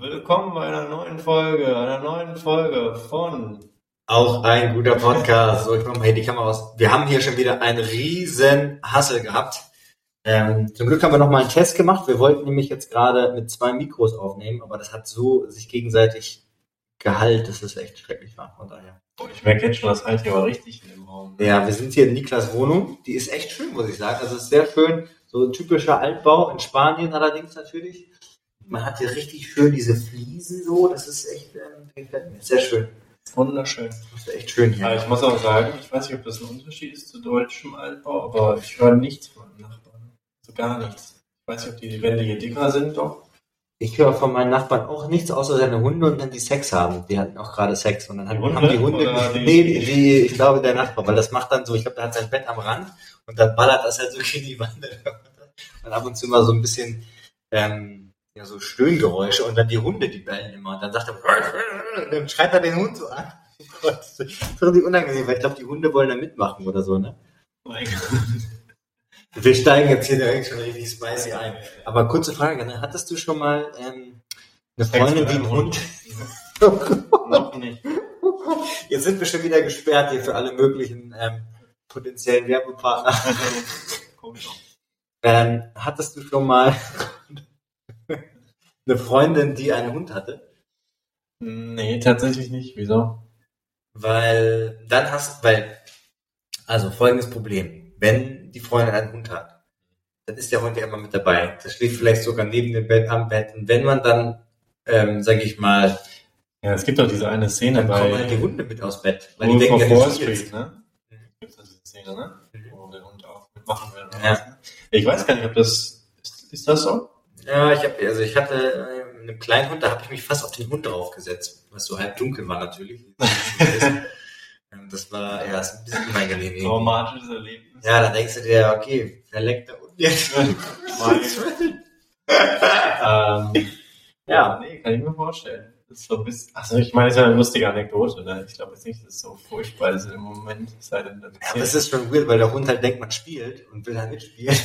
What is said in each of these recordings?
Willkommen bei einer neuen Folge, einer neuen Folge von Auch ein guter Podcast. So, ich mach mal hier die Kamera aus. Wir haben hier schon wieder einen riesen Hassel gehabt. Ähm, zum Glück haben wir noch mal einen Test gemacht. Wir wollten nämlich jetzt gerade mit zwei Mikros aufnehmen, aber das hat so sich gegenseitig gehalt, dass es echt schrecklich war. Von daher. Ich merke jetzt schon, das halt hier war richtig in dem Raum. Ja, wir sind hier in Niklas Wohnung. Die ist echt schön, muss ich sagen. Also es ist sehr schön. So ein typischer Altbau in Spanien allerdings natürlich. Man hat hier richtig schön diese Fliesen so. Das ist echt, mir. Sehr schön. Wunderschön. Das ist echt schön hier. Aber ich muss auch sagen, ich weiß nicht, ob das ein Unterschied ist zu deutschem Altbau, aber ich höre nichts von den Nachbarn. Also gar nichts. Ich weiß nicht, ob die Wände hier dicker sind, doch. Ich höre von meinen Nachbarn auch nichts außer seine Hunde und wenn die Sex haben. Die hatten auch gerade Sex und dann Die haben, Hunde die Hunde. nee, die, die, ich glaube der Nachbar, weil das macht dann so, ich glaube, der hat sein Bett am Rand und dann ballert das halt so gegen die Wand. Und ab und zu mal so ein bisschen ähm, ja, so Stöhngeräusche und dann die Hunde, die bellen immer. Und dann sagt er, dann schreit er den Hund so an. Oh Gott, das ist richtig unangenehm, weil ich glaube, die Hunde wollen da mitmachen oder so, ne? Mein Gott. Wir steigen jetzt hier direkt schon richtig spicy ein. Aber kurze Frage, ne? hattest du schon mal ähm, eine Freundin, die einen Hund... Noch nicht. Jetzt sind wir schon wieder gesperrt hier für alle möglichen ähm, potenziellen Werbepartner. Komisch. Ähm, hattest du schon mal eine Freundin, die einen Hund hatte? Nee, tatsächlich nicht. Wieso? Weil dann hast, weil, also folgendes Problem. Wenn die Freundin einen Hund hat, dann ist der Hund ja immer mit dabei. Das schläft vielleicht sogar neben dem Bett am Bett. Und wenn man dann, ähm, sag ich mal, Ja, es gibt doch diese eine Szene dann kommen bei halt die Hunde mit aus Bett. Weil die denken, ja, Wall Street, ne? Gibt's da diese Szene, ne? Wo der Hund auch mitmachen will. Ja. was, ne? Ich weiß gar nicht, ob das, ist das so? Ja, ich habe, also ich hatte äh, mit einem kleinen Hund, da habe ich mich fast auf den Hund draufgesetzt, was so halb dunkel war natürlich. Ähm, das war ja ist ein bisschen unangenehm. irgendwie. Traumatisches Erlebnis. Ja, dann denkst du dir, okay, verleckt der Hund jetzt. ähm, Ja. Nee, kann ich mir vorstellen. Das ist so ein bisschen, also ich meine, das ist ja eine lustige Anekdote, ne? Ich glaube jetzt nicht, dass es so furchtbar ist im Moment. Es Sei denn, Aber das ist schon weird, weil der Hund halt denkt, man spielt und will halt mitspielen.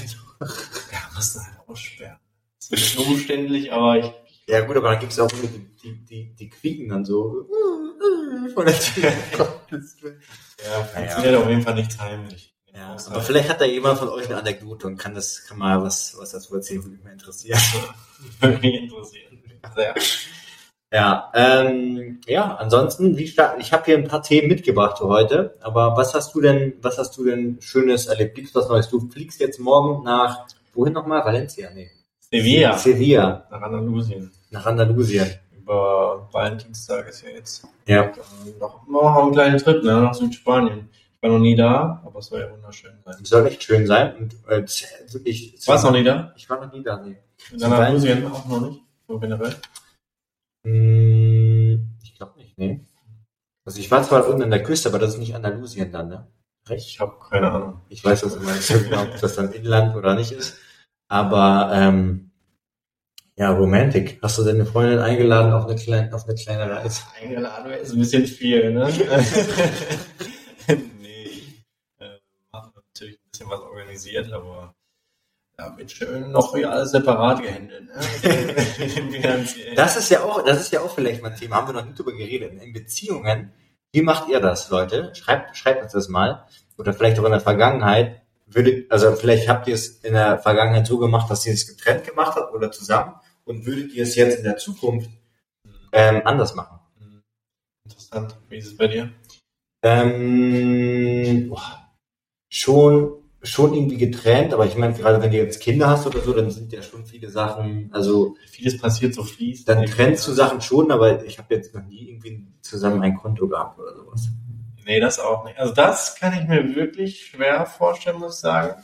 ja, musst du halt aussperren. Das ist umständlich, aber ich, Ja gut, aber dann gibt's auch Hunde, die, die, die, die quieken dann so von der Tür. Ja, funktioniert auf jeden Fall nichts heimlich. Ja, aber vielleicht hat da jemand von euch eine Anekdote und kann das, kann mal was, was dazu erzählen, würde mich mal interessieren. Würde mich interessieren. Sehr. Ja, ähm, ja, ansonsten, wie stark, ich habe hier ein paar Themen mitgebracht für heute, aber was hast du denn, was hast du denn Schönes erlebt? Gibt's was Neues? Du fliegst jetzt morgen nach, wohin nochmal? Valencia? Nee. Sevilla. Sevilla, Nach Andalusien. nach Andalusien. Über Valentinstag ist ja jetzt Ja. dann noch, noch einen kleinen Trip, ne? Nach Südspanien. Ich war noch nie da, aber es soll ja wunderschön sein. Soll echt schön sein und äh, wirklich. Warst du noch nie da? Ich war noch nie da, nee. In Andalusien auch noch nicht? So generell? Hm, ich glaube nicht, nee. Also ich war zwar unten an der Küste, aber das ist nicht Andalusien dann, ne? Recht? Ich habe keine Ahnung. Ich weiß das immer nicht so genau, ob das dann Inland oder nicht ist. Aber ähm, ja, Romantik. Hast du deine Freundin eingeladen auf eine kleine, auf eine kleine Reise? Eingeladen wäre ist ein bisschen viel, ne? nee. Äh, haben natürlich ein bisschen was organisiert, aber ja, wird schön noch hier alles separat gehandelt. Ne? Das ist ja auch, das ist ja auch vielleicht mal ein Thema. Haben wir noch nicht drüber geredet. In Beziehungen, wie macht ihr das, Leute? Schreibt, schreibt uns das mal. Oder vielleicht auch in der Vergangenheit. Würdet, also vielleicht habt ihr es in der Vergangenheit so gemacht, dass ihr es getrennt gemacht habt oder zusammen. Und würdet ihr es jetzt in der Zukunft ähm, anders machen? Hm. Interessant. Wie ist es bei dir? Ähm, boah, schon, schon irgendwie getrennt, aber ich meine, gerade wenn du jetzt Kinder hast oder so, dann sind ja schon viele Sachen, also Vieles passiert so fließend. dann trennst du Sachen schon, aber ich habe jetzt noch nie irgendwie zusammen ein Konto gehabt oder sowas. Nee, das auch nicht. Also das kann ich mir wirklich schwer vorstellen, muss ich sagen.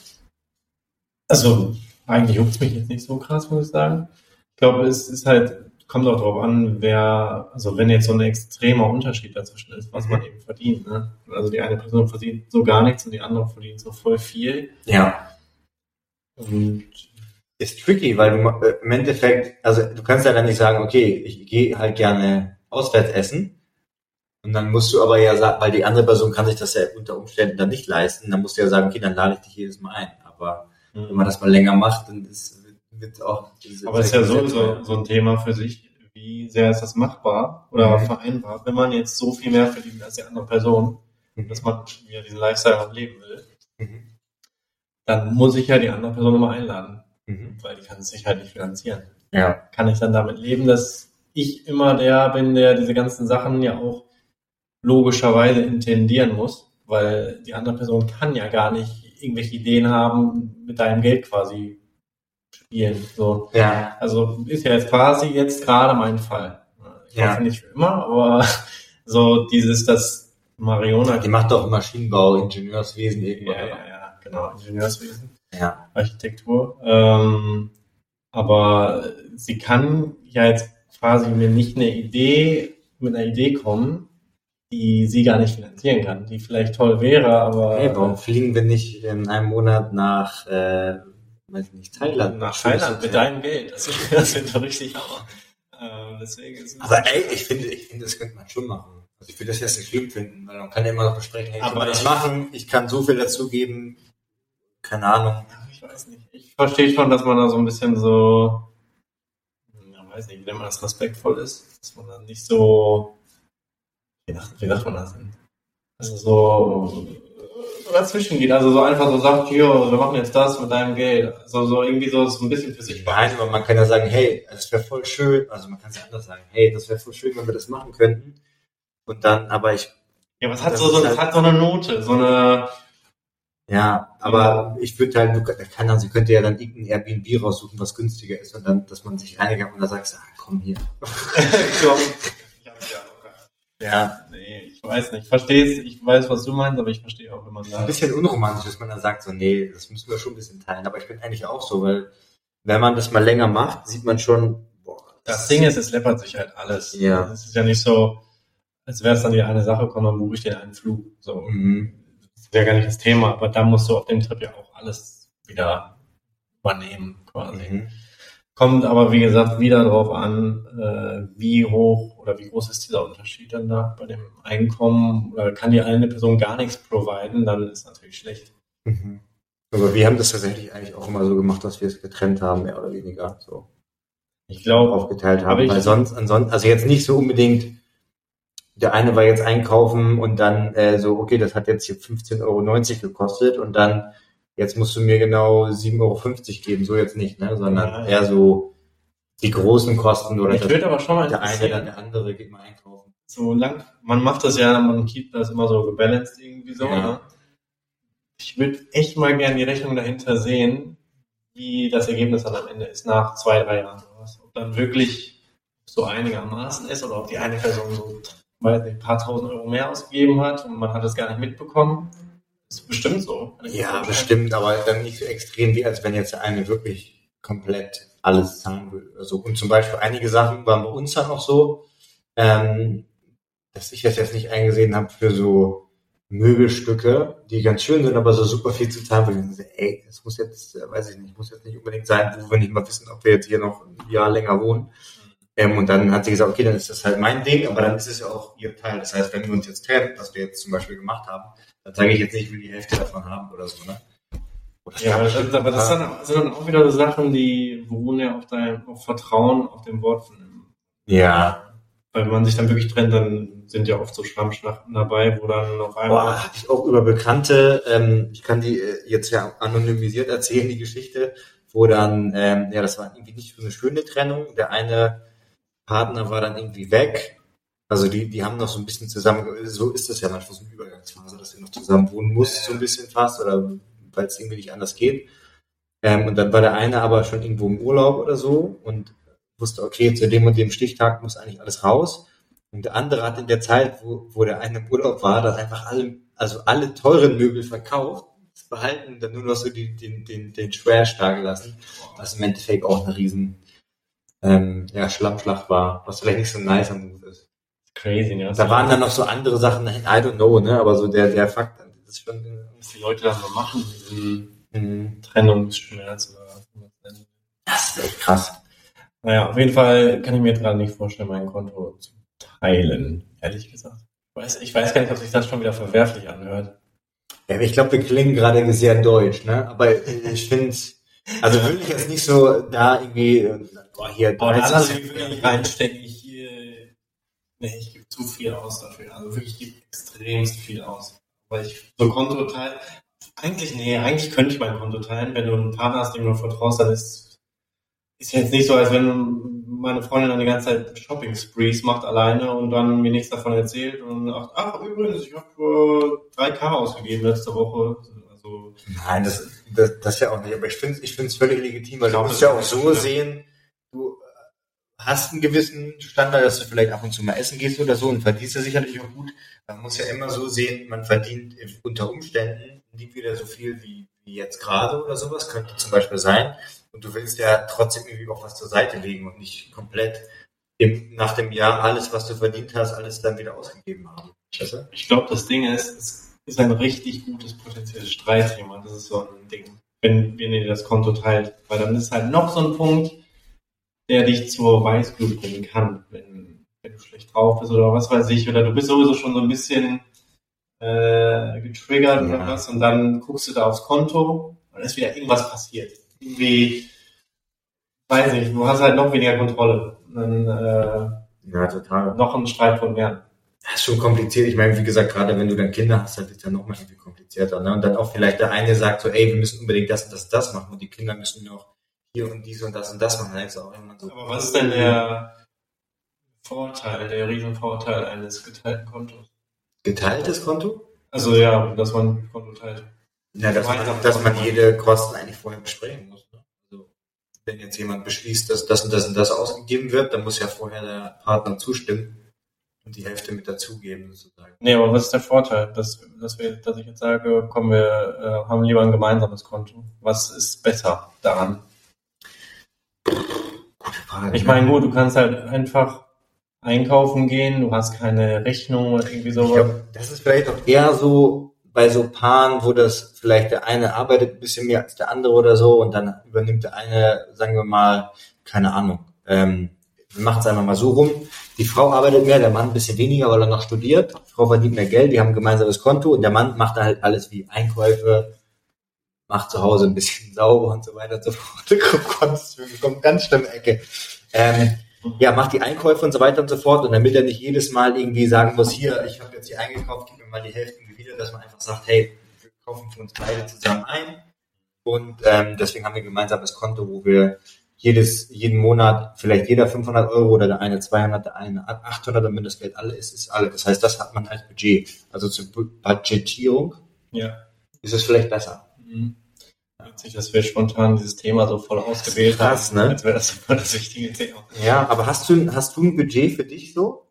Also eigentlich juckt es mich jetzt nicht so krass, muss ich sagen. Ich glaube, es ist halt, kommt auch darauf an, wer, also wenn jetzt so ein extremer Unterschied dazwischen ist, was Mhm. man eben verdient. Ne? Also die eine Person verdient so gar nichts und die andere verdient so voll viel. Ja. Und Ist tricky, weil du äh, im Endeffekt, also du kannst ja dann nicht sagen, okay, ich gehe halt gerne auswärts essen. Und dann musst du aber ja sagen, weil die andere Person kann sich das ja unter Umständen dann nicht leisten, dann musst du ja sagen, okay, dann lade ich dich jedes Mal ein. Aber wenn man das mal länger macht, dann ist, wird auch diese Aber es ist ja so, so, so ein Thema für sich, wie sehr ist das machbar oder Mhm. vereinbar, wenn man jetzt so viel mehr verdient als die andere Person, dass man wieder diesen Lifestyle auch leben will, Mhm. dann muss ich ja die andere Person immer einladen, Mhm. weil die kann es sich halt nicht finanzieren. Ja. Kann ich dann damit leben, dass ich immer der bin, der diese ganzen Sachen ja auch logischerweise intendieren muss, weil die andere Person kann ja gar nicht irgendwelche Ideen haben, mit deinem Geld quasi spielen. So. Ja. Also ist ja jetzt quasi jetzt gerade mein Fall. Ich Ja. hoffe nicht für immer, aber so dieses, das Mariona. Die macht doch Maschinenbau, Ingenieurswesen irgendwo. ja, ja, ja, genau, Ingenieurswesen, ja. Architektur. Ähm, aber sie kann ja jetzt quasi mir nicht eine Idee, mit einer Idee kommen, die sie gar nicht finanzieren kann, die vielleicht toll wäre, aber Hey, warum fliegen wir nicht in einem Monat nach, äh, weiß ich nicht, Thailand? nach Thailand mit deinem Geld. Das, das wird doch richtig Hammer. Ähm, deswegen ist Aber ey, ich finde, ich finde, das könnte man schon machen. Also ich würde das jetzt nicht schlimm finden, weil man kann ja immer noch besprechen, hey, Aber das machen, ich kann so viel dazugeben, keine Ahnung. Ich weiß nicht. Ich verstehe schon, dass man da so ein bisschen so, ja, weiß nicht, wenn man das respektvoll ist, dass man dann nicht so, wie sagt, wie sagt man das denn? Also so, so dazwischen geht, also so einfach so sagt, hier, wir machen jetzt das mit deinem Geld. Also so irgendwie so, so ein bisschen für sich Ich behalte, aber man kann ja sagen, hey, es wäre voll schön, also man kann es ja anders sagen, hey, das wäre voll schön, wenn wir das machen könnten. Und dann, aber ich, Ja, was hat Das so, so, ist das halt- hat so eine Note, so eine, ja, aber ich würde halt, du kann dann, sie könnte ja dann irgendein Airbnb raussuchen, was günstiger ist und dann, dass man sich reinigt und dann sagst, ah, komm hier. hab's ja weiß nicht. Ich verstehe es, ich weiß, was du meinst, aber ich verstehe auch, wenn man ein bisschen unromantisch, dass man dann sagt, so, nee, das müssen wir schon ein bisschen teilen. Aber ich bin eigentlich auch so, weil wenn man das mal länger macht, sieht man schon, boah, Das Ding ist, es läppert sich halt alles. Ja. Es ist ja nicht so, als wäre es dann die eine Sache, komm, dann buche ich dir einen Flug. So. Mhm. Das ist ja gar nicht das Thema, aber da musst du auf dem Trip ja auch alles wieder übernehmen, quasi. Mhm. Kommt aber, wie gesagt, wieder drauf an, äh, wie hoch oder wie groß ist dieser Unterschied dann da bei dem Einkommen oder kann die eine Person gar nichts providen, dann ist natürlich schlecht. Mhm. Aber wir haben das tatsächlich eigentlich auch immer so gemacht, dass wir es getrennt haben, mehr oder weniger, so Ich glaube, aufgeteilt haben. Weil sonst, ansonsten, also jetzt nicht so unbedingt, der eine war jetzt einkaufen und dann äh, so, okay, das hat jetzt hier 15,90 Euro gekostet und dann jetzt musst du mir genau 7,50 Euro geben, so jetzt nicht, ne? sondern Ja. eher so die großen Kosten oder mich das, würde aber schon mal der eine, dann der andere geht mal einkaufen. so lang, man macht das ja, man keept das immer so gebalanced irgendwie so, Ja. ne? Ich würde echt mal gerne die Rechnung dahinter sehen, wie das Ergebnis dann am Ende ist, nach zwei, drei Jahren oder was. Ob dann wirklich so einigermaßen ist oder ob die eine Person so, weiß nicht, ein paar tausend Euro mehr ausgegeben hat und man hat es gar nicht mitbekommen. Ist bestimmt so. Ja, bestimmt, aber dann nicht so extrem, wie als wenn jetzt eine wirklich komplett alles zahlen will. Also, und zum Beispiel einige Sachen waren bei uns dann auch so, ähm, dass ich das jetzt nicht eingesehen habe für so Möbelstücke, die ganz schön sind, aber so super viel zu zahlen, weil ich denke, ey, es muss jetzt, äh, weiß ich nicht, muss jetzt nicht unbedingt sein, wo wir nicht mal wissen, ob wir jetzt hier noch ein Jahr länger wohnen. Ähm, und dann hat sie gesagt, okay, dann ist das halt mein Ding, aber dann ist es ja auch ihr Teil. Das heißt, wenn wir uns jetzt trennen, was wir jetzt zum Beispiel gemacht haben, dann sage ich jetzt nicht, ich will die Hälfte davon haben oder so, ne? Oder Ja, aber das, bestimmt aber das ein sind, sind dann auch wieder so Sachen, die beruhen ja auf deinem auf Vertrauen, auf dem Wort von dem ja. Weil wenn man sich dann wirklich trennt, dann sind ja oft so Schlammschlachten dabei, wo dann auf einmal. Boah, hab ich auch über Bekannte, ähm, ich kann die äh, jetzt ja anonymisiert erzählen, die Geschichte, wo dann, ähm, ja, das war irgendwie nicht so eine schöne Trennung. Der eine Partner war dann irgendwie weg. Also die, die haben noch so ein bisschen zusammen, so ist das ja manchmal so eine Übergangsphase, dass ihr noch zusammen wohnen musst, so ein bisschen fast, oder weil es irgendwie nicht anders geht. Ähm, und dann war der eine aber schon irgendwo im Urlaub oder so und wusste, okay, zu dem und dem Stichtag muss eigentlich alles raus. Und der andere hat in der Zeit, wo, wo der eine im Urlaub war, dann einfach alle, also alle teuren Möbel verkauft, das behalten, dann nur noch so die, den, den, den Trash da gelassen, was im Endeffekt auch eine riesen ähm, ja, Schlammschlacht war, was vielleicht nicht so ein nicer Move ist. Crazy, ne? Da waren dann noch so andere Sachen, I don't know, ne, aber so der, der Fakt, das ist schon, was die Leute dann so machen, diesen äh, Trennungsschmerz oder was das ist echt krass. Naja, auf jeden Fall kann ich mir gerade nicht vorstellen, mein Konto zu teilen, ehrlich gesagt. Ich weiß, ich weiß gar nicht, ob sich das schon wieder verwerflich anhört. Ja, ich glaube, wir klingen gerade sehr deutsch, ne, aber ich finde, Also würde ich jetzt nicht so da irgendwie, äh, boah, hier, Boah, da lasse ich wirklich reinstecken. Nee, ich gebe zu viel aus dafür. Also wirklich, ich gebe extremst viel aus. Weil ich so Konto teile. Eigentlich, nee, eigentlich könnte ich mein Konto teilen. Wenn du einen Partner hast, dem du vertraust, dann ist, ist jetzt nicht so, als wenn meine Freundin dann die ganze Zeit Shopping-Sprees macht alleine und dann mir nichts davon erzählt und sagt, ach, übrigens, ich habe äh, 3K ausgegeben letzte Woche. Also, Nein, das, das, das ja auch nicht. Aber ich finde es ich find's völlig legitim, weil Ich du glaub, musst das ja auch so sehen, du hast einen gewissen Standard, dass du vielleicht ab und zu mal essen gehst oder so und verdienst ja sicherlich auch gut. Man muss ja immer so sehen, man verdient unter Umständen nicht wieder so viel wie, wie jetzt gerade oder sowas, könnte zum Beispiel sein. Und du willst ja trotzdem irgendwie auch was zur Seite legen und nicht komplett im, nach dem Jahr alles, was du verdient hast, alles dann wieder ausgegeben haben. Weißt? Ich glaube, das Ding ist, es ist ein richtig gutes potenzielles Streitthema. Das ist so ein Ding, wenn, wenn ihr das Konto teilt. Weil dann ist halt noch so ein Punkt, der dich zur Weißglut bringen kann, wenn, wenn du schlecht drauf bist oder was weiß ich. Oder du bist sowieso schon so ein bisschen äh, getriggert oder Ja. was und dann guckst du da aufs Konto und dann ist wieder irgendwas passiert. Irgendwie, weiß nicht, du hast halt noch weniger Kontrolle. Dann äh, Ja, total. noch ein Streitpunkt mehr. Das ist schon kompliziert. Ich meine, wie gesagt, gerade wenn du dann Kinder hast, dann wird es dann nochmal irgendwie komplizierter. Ne? Und dann auch vielleicht der eine sagt so, ey, wir müssen unbedingt das und das und das machen und die Kinder müssen noch hier und dies und das und das machen. Denkst du auch irgendwann so. Aber was ist denn der Vorteil, der Riesenvorteil eines geteilten Kontos? Geteiltes Konto? Also ja, dass man Konto teilt. Ja, dass man, dass man jede Kosten eigentlich vorher besprechen muss. Ne? Also, wenn jetzt jemand beschließt, dass das und das und das ausgegeben wird, dann muss ja vorher der Partner zustimmen und die Hälfte mit dazugeben sozusagen. Nee, aber was ist der Vorteil, dass, dass, wir, dass ich jetzt sage, komm, wir äh, haben lieber ein gemeinsames Konto? Was ist besser daran? Gute Frage. Ich meine, gut, du kannst halt einfach einkaufen gehen, du hast keine Rechnung oder irgendwie Ich sowas. glaube, das ist vielleicht auch eher so bei so Paaren, wo das vielleicht der eine arbeitet ein bisschen mehr als der andere oder so und dann übernimmt der eine, sagen wir mal, keine Ahnung, ähm, machen es einfach mal so rum. Die Frau arbeitet mehr, der Mann ein bisschen weniger, weil er noch studiert. Die Frau verdient mehr Geld, die haben ein gemeinsames Konto und der Mann macht dann halt alles wie Einkäufe, macht zu Hause ein bisschen sauber und so weiter und so fort. Das kommt ganz schlimme Ecke. Ähm, ja, macht die Einkäufe und so weiter und so fort. Und damit er nicht jedes Mal irgendwie sagen muss, hier, ich habe jetzt hier eingekauft, gib mir mal die Hälfte wieder, dass man einfach sagt, hey, wir kaufen für uns beide zusammen ein. Und ähm, deswegen haben wir ein gemeinsames Konto, wo wir jedes, jeden Monat vielleicht jeder 500 Euro oder der eine 200, der eine 800 und wenn das Geld alle ist, ist alle. Das heißt, das hat man als Budget. Also zur Bu- Budgetierung Ja. ist es vielleicht besser. Mhm. Witzig, dass wir spontan dieses Thema so voll ausgewählt krass, haben, ne? als wäre das voll das wichtige Thema. Ja, aber hast du, hast du ein Budget für dich so?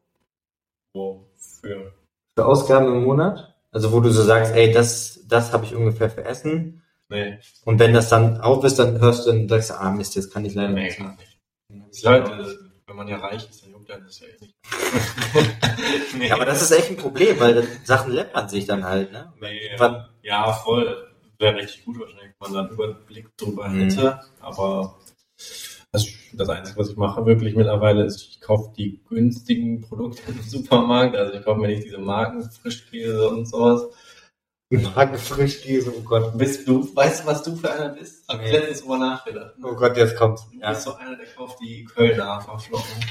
Wo für Ausgaben im Monat? Also wo du so sagst, ey, das, das habe ich ungefähr für Essen. nee, Und wenn das dann auf ist, dann hörst du und sagst, ah Mist, jetzt kann ich leider nee, nicht. gar nicht. Leute, wenn man ja reich ist, dann juckt dann das ja eh nicht. nee, aber das ist echt ein Problem, weil Sachen läppern sich dann halt, ne? Nee, ja, voll. Wäre richtig gut wahrscheinlich, wenn man dann Überblick drüber Mhm. hätte. Aber also das Einzige, was ich mache wirklich mittlerweile, ist, ich kaufe die günstigen Produkte im Supermarkt. Also ich kaufe mir nicht diese Marken, Frischkäse und sowas. Magen Frischkäse, oh Gott. Bist du, weißt du, was du für einer bist? Hab ich letztens drüber nachgedacht. Oh Gott, jetzt kommt's. Du Ja. bist so einer, der kauft die Kölner Haferflocken.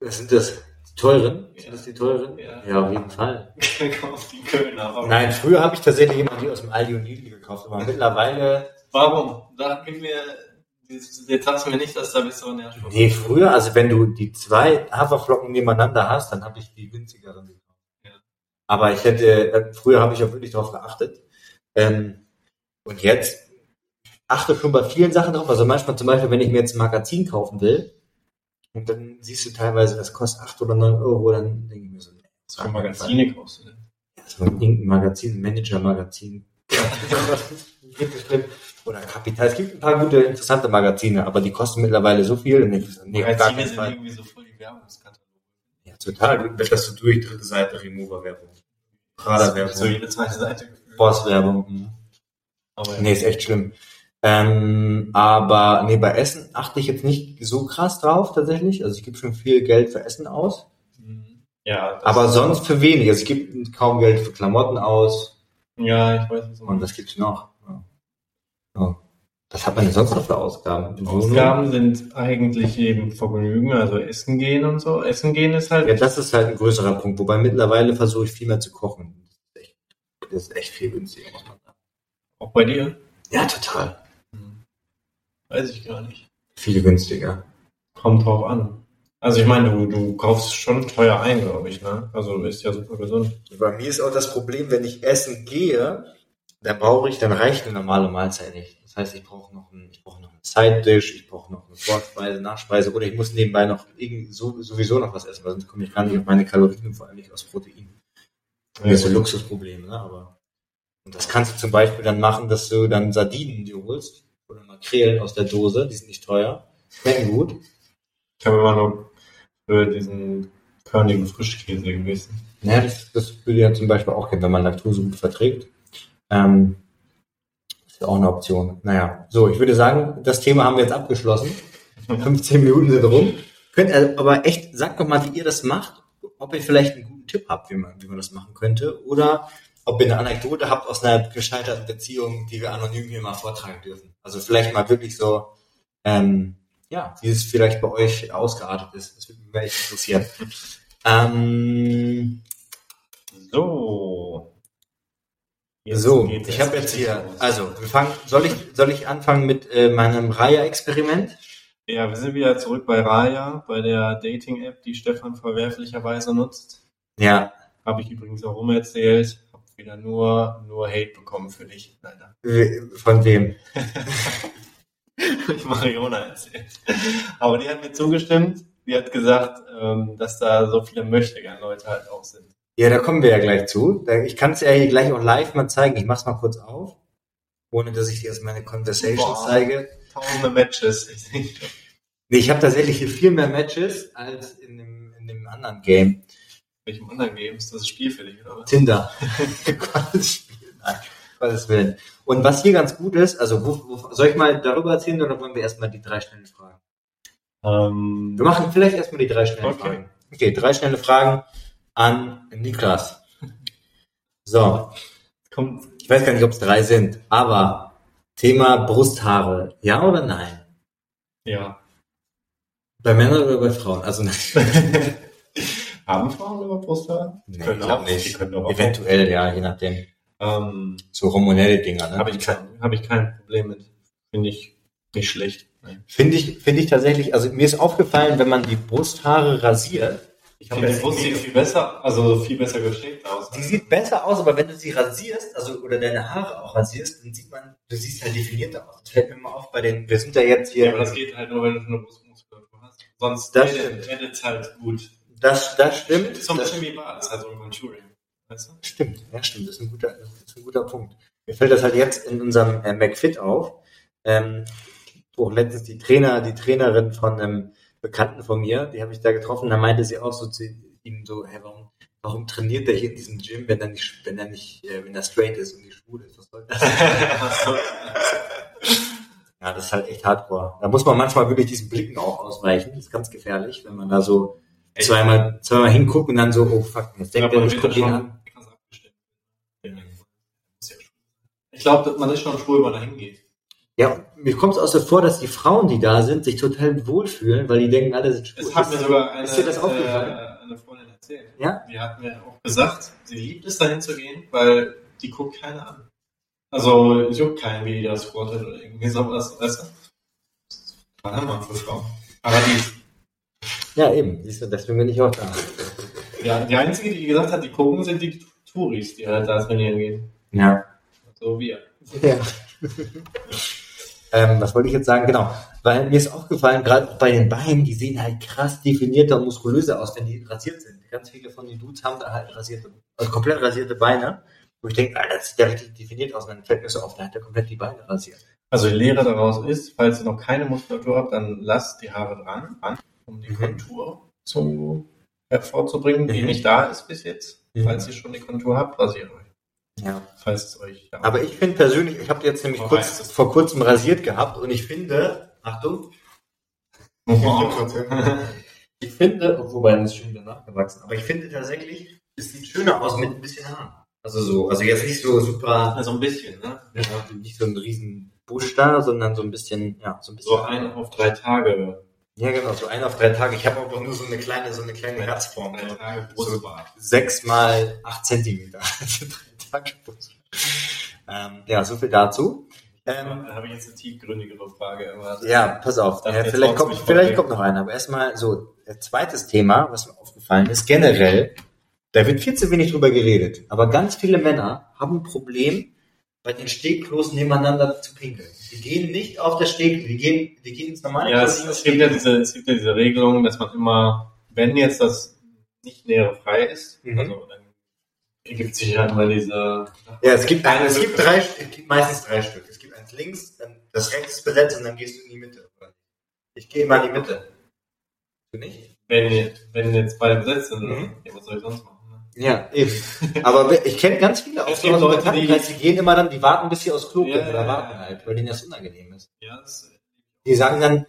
Was sind das? Teuren? Ja. Sind das die teuren? Ja. ja auf jeden Fall. kauft die Kölner Haferflocken. Nein, früher habe ich tatsächlich immer die aus dem Aldi und Lidl gekauft, aber mittlerweile, Warum? Da gib mir, jetzt sagst du mir nicht, dass da bist du Nährstoff. nee, früher, also wenn du die zwei Haferflocken nebeneinander hast, dann habe ich die günstigeren gekauft. Ja. Aber ich hätte, äh, früher habe ich auch wirklich darauf geachtet. Ähm, und jetzt achte schon bei vielen Sachen drauf. Also manchmal zum Beispiel, wenn ich mir jetzt ein Magazin kaufen will, und dann siehst du teilweise, das kostet acht oder neun Euro, dann denke ich mir so, nee, Was für Magazine kaufst du denn? Das war irgendein Magazin, Manager-Magazin. Oder Kapital. Es gibt ein paar gute, interessante Magazine, aber die kosten mittlerweile so viel. Und ich so, nee, Magazine sind Fall. irgendwie so voll die Werbungskataloge. Ja, total. Das so durch, dritte Seite, Remover-Werbung. So Prada-Werbung. jede zweite Seite. Boss-Werbung. mhm. Aber ja. Nee, ist echt schlimm. Ähm, aber nee, bei Essen achte ich jetzt nicht so krass drauf tatsächlich. Also ich gebe schon viel Geld für Essen aus. Ja, Aber sonst für wenig. Also ich gebe kaum Geld für Klamotten aus. Ja, ich weiß, was du Und was gibt's noch? Ja. Ja. Was hat man denn sonst noch für Ausgaben? Ausgaben sind eigentlich eben Vergnügen, also Essen gehen und so. Essen gehen ist halt. Ja, das ist halt ein größerer Punkt. Wobei mittlerweile versuche ich viel mehr zu kochen. Das ist echt, das ist echt viel günstiger, muss man sagen. Auch bei dir? Ja, total. Weiß ich gar nicht. Viel günstiger. Kommt drauf an. Also ich meine, du, du kaufst schon teuer ein, glaube ich, ne? Also ist ja super gesund. Bei mir ist auch das Problem, wenn ich essen gehe, dann brauche ich, dann reicht eine normale Mahlzeit nicht. Das heißt, ich brauche noch einen, ich brauche noch einen Side-Dish, ich brauche noch eine Vorspeise, Nachspeise oder ich muss nebenbei noch irgendwie so, sowieso noch was essen, weil sonst komme ich gar nicht auf meine Kalorien und vor allem nicht aus Protein. Das ist ein Luxusproblem, ne? Aber und das kannst du zum Beispiel dann machen, dass du dann Sardinen dir holst oder Makrelen aus der Dose, die sind nicht teuer, schmecken gut. Ich habe immer nur für diesen körnigen Frischkäse gewesen. Ja, das, das würde ja zum Beispiel auch gehen, wenn man Laktose gut verträgt. Ähm, ist ja auch eine Option. Naja, so, ich würde sagen, das Thema haben wir jetzt abgeschlossen. 15 Minuten sind rum. Könnt ihr aber echt, sagt doch mal, wie ihr das macht, ob ihr vielleicht einen guten Tipp habt, wie man, wie man das machen könnte, oder ob ihr eine Anekdote habt aus einer gescheiterten Beziehung, die wir anonym hier mal vortragen dürfen. Also vielleicht mal wirklich so, ähm, ja, wie es vielleicht bei euch ausgeartet ist. Das würde mich echt interessieren. Ähm, So. Jetzt so, ich habe jetzt hier, los. also wir fangen, soll ich, soll ich anfangen mit äh, meinem Raya-Experiment? Ja, wir sind wieder zurück bei Raya, bei der Dating-App, die Stefan verwerflicherweise nutzt. Ja, Habe ich übrigens auch rumerzählt. Wieder nur, nur Hate bekommen für dich, leider. we- von wem? ich Mariona erzählt. Aber die hat mir zugestimmt. Die hat gesagt, ähm, dass da so viele Möchtegern-Leute halt auch sind. Ja, da kommen wir ja gleich zu. Ich kann es ja hier gleich auch live mal zeigen. Ich mach's mal kurz auf, ohne dass ich dir jetzt meine Conversations Boah. zeige. Tausende Matches. Ich Nee, ich habe tatsächlich hier viel mehr Matches als in dem, in dem anderen Game. Welchem anderen Game ist das Spiel für dich, oder was? Tinder. Gottes Spiel. Nein, Gottes Willen. Und was hier ganz gut ist, also wo, wo, soll ich mal darüber erzählen oder wollen wir erstmal die drei schnellen Fragen? Ähm, Wir machen vielleicht erstmal die drei schnellen Okay. Fragen. Okay, drei schnelle Fragen an Niklas. So, kommt, ich weiß gar nicht, ob es drei sind, aber Thema Brusthaare, ja oder nein? ja. Bei Männern oder bei Frauen? Also Haben Frauen über Brusthaare? nee, Können auch. nicht. Die können auch. Eventuell, ja, je nachdem. Ähm, So hormonelle Dinger, ne? habe ich, kein, hab ich kein Problem mit. Finde ich nicht schlecht. Finde ich, finde ich tatsächlich, also mir ist aufgefallen, wenn man die Brusthaare rasiert, ich habe die jetzt Brust sieht viel besser, also viel besser gestreckt aus. Die sieht besser aus, aber wenn du sie rasierst, also oder deine Haare auch rasierst, dann sieht man, du siehst halt definierter aus. Das fällt mir mal auf bei den, wir sind ja jetzt hier, Ja, aber das geht halt nur, wenn du eine Brustmuskulatur hast. Sonst Das edit's halt gut. Das, das stimmt. Ein das bisschen wie Bart, ist halt so ein Contouring. Weißt du? stimmt, ja stimmt, das ist ein guter, das ist ein guter Punkt. Mir fällt das halt jetzt in unserem äh, McFit auf, ähm, auch letztens die Trainer, die Trainerin von einem Bekannten von mir, die habe ich da getroffen, da meinte sie auch so zu ihm so, hey, warum, warum trainiert der hier in diesem Gym, wenn er nicht, wenn er nicht, äh, wenn er straight ist und nicht schwul ist, was soll das? Ja, das ist halt echt hardcore. Da muss man manchmal wirklich diesen Blicken auch ausweichen. Das ist ganz gefährlich, wenn man da so? Zweimal, zweimal hinguckt und dann so, oh fuck, jetzt Ich denkt er, ich wird guck da ihn an. Ich glaube, man ist schon schwul, wenn man da hingeht. Ja, mir kommt es auch so vor, dass die Frauen, die da sind, sich total wohlfühlen, weil die denken, alle sind schwul. Es hat mir sogar eine, ist dir das aufgefallen? äh, eine Freundin erzählt. Ja? Die hat mir auch gesagt, sie liebt es, dahin zu gehen, weil die guckt keiner an. Also, es juckt keinen, wie die das vorstellt oder irgendwie sowas, weißt du? War Hammer für Frauen. Paradies. Ja, eben. Siehst du, deswegen bin ich auch da. Ja, die einzige, die gesagt hat, die gucken, sind die Touris, die halt da trainieren gehen. Ja. So wir. ja. ähm, was wollte ich jetzt sagen? Genau. Weil mir ist aufgefallen, gerade auch bei den Beinen, die sehen halt krass definierter und muskulöser aus, wenn die rasiert sind. Ganz viele von den Dudes haben da halt rasierte, also komplett rasierte Beine. Wo ich denke, Alter, das sieht ja richtig definiert aus. Und dann fällt mir so auf, da hat er komplett die Beine rasiert. Also die Lehre daraus ist, falls ihr noch keine Muskulatur habt, dann lasst die Haare dran, an, um die Mhm. Kontur zu, hervorzubringen, die Mhm. nicht da ist bis jetzt. Mhm. Falls ihr schon die Kontur habt, rasiert euch. Ja. Falls es euch ja. Aber ich finde persönlich, ich habe jetzt nämlich Oh, kurz, vor kurzem rasiert gehabt und ich finde, Achtung, ich finde, oh, wobei das ist schon wieder nachgewachsen, aber ich finde tatsächlich, es sieht schöner aus mit ein bisschen Haaren. Also so, also jetzt nicht so super, Also ein bisschen, ne? ja, nicht so ein riesen Busch da, sondern so ein bisschen, ja, so ein bisschen. So ein auf drei Tage. Ja, genau, so ein auf drei Tage. Ich habe auch nur so eine kleine, so eine kleine Herzform. Drei Tage So sechs mal acht Zentimeter. Also drei Tage Brust. ähm, ja, so viel dazu. Ähm, Da habe ich jetzt eine tiefgründigere Frage erwartet. ja, pass auf. Dann Ja, vielleicht kommt, vielleicht kommt noch einer. Aber erstmal so, zweites Thema, was mir aufgefallen ist, generell, da wird viel zu wenig drüber geredet. Aber ganz viele Männer haben ein Problem, bei den Stehklos nebeneinander zu pinkeln. Die gehen nicht auf das Stehklo, die gehen, die gehen ins normale Ja, es, es, gibt ja diese, es gibt ja diese Regelung, dass man immer, wenn jetzt das nicht nähere frei ist, Mhm. also dann ergibt sich halt mal diese. Ja, es gibt, Keine es gibt drei, es gibt meistens drei Stück. Es gibt eins links, dann das rechts ist besetzt und dann gehst du in die Mitte. Ich gehe mal in die Mitte. Du nicht? Wenn, wenn jetzt beide besetzt sind, Mhm. ja, was soll ich sonst machen? Ja, eben. Aber ich kenne ganz viele aus gibt unserem Leute, die- die gehen immer dann, die warten, bis sie aufs Klo Ja, oder ja, warten halt, weil denen das unangenehm ist. Ja, das, Die sagen dann,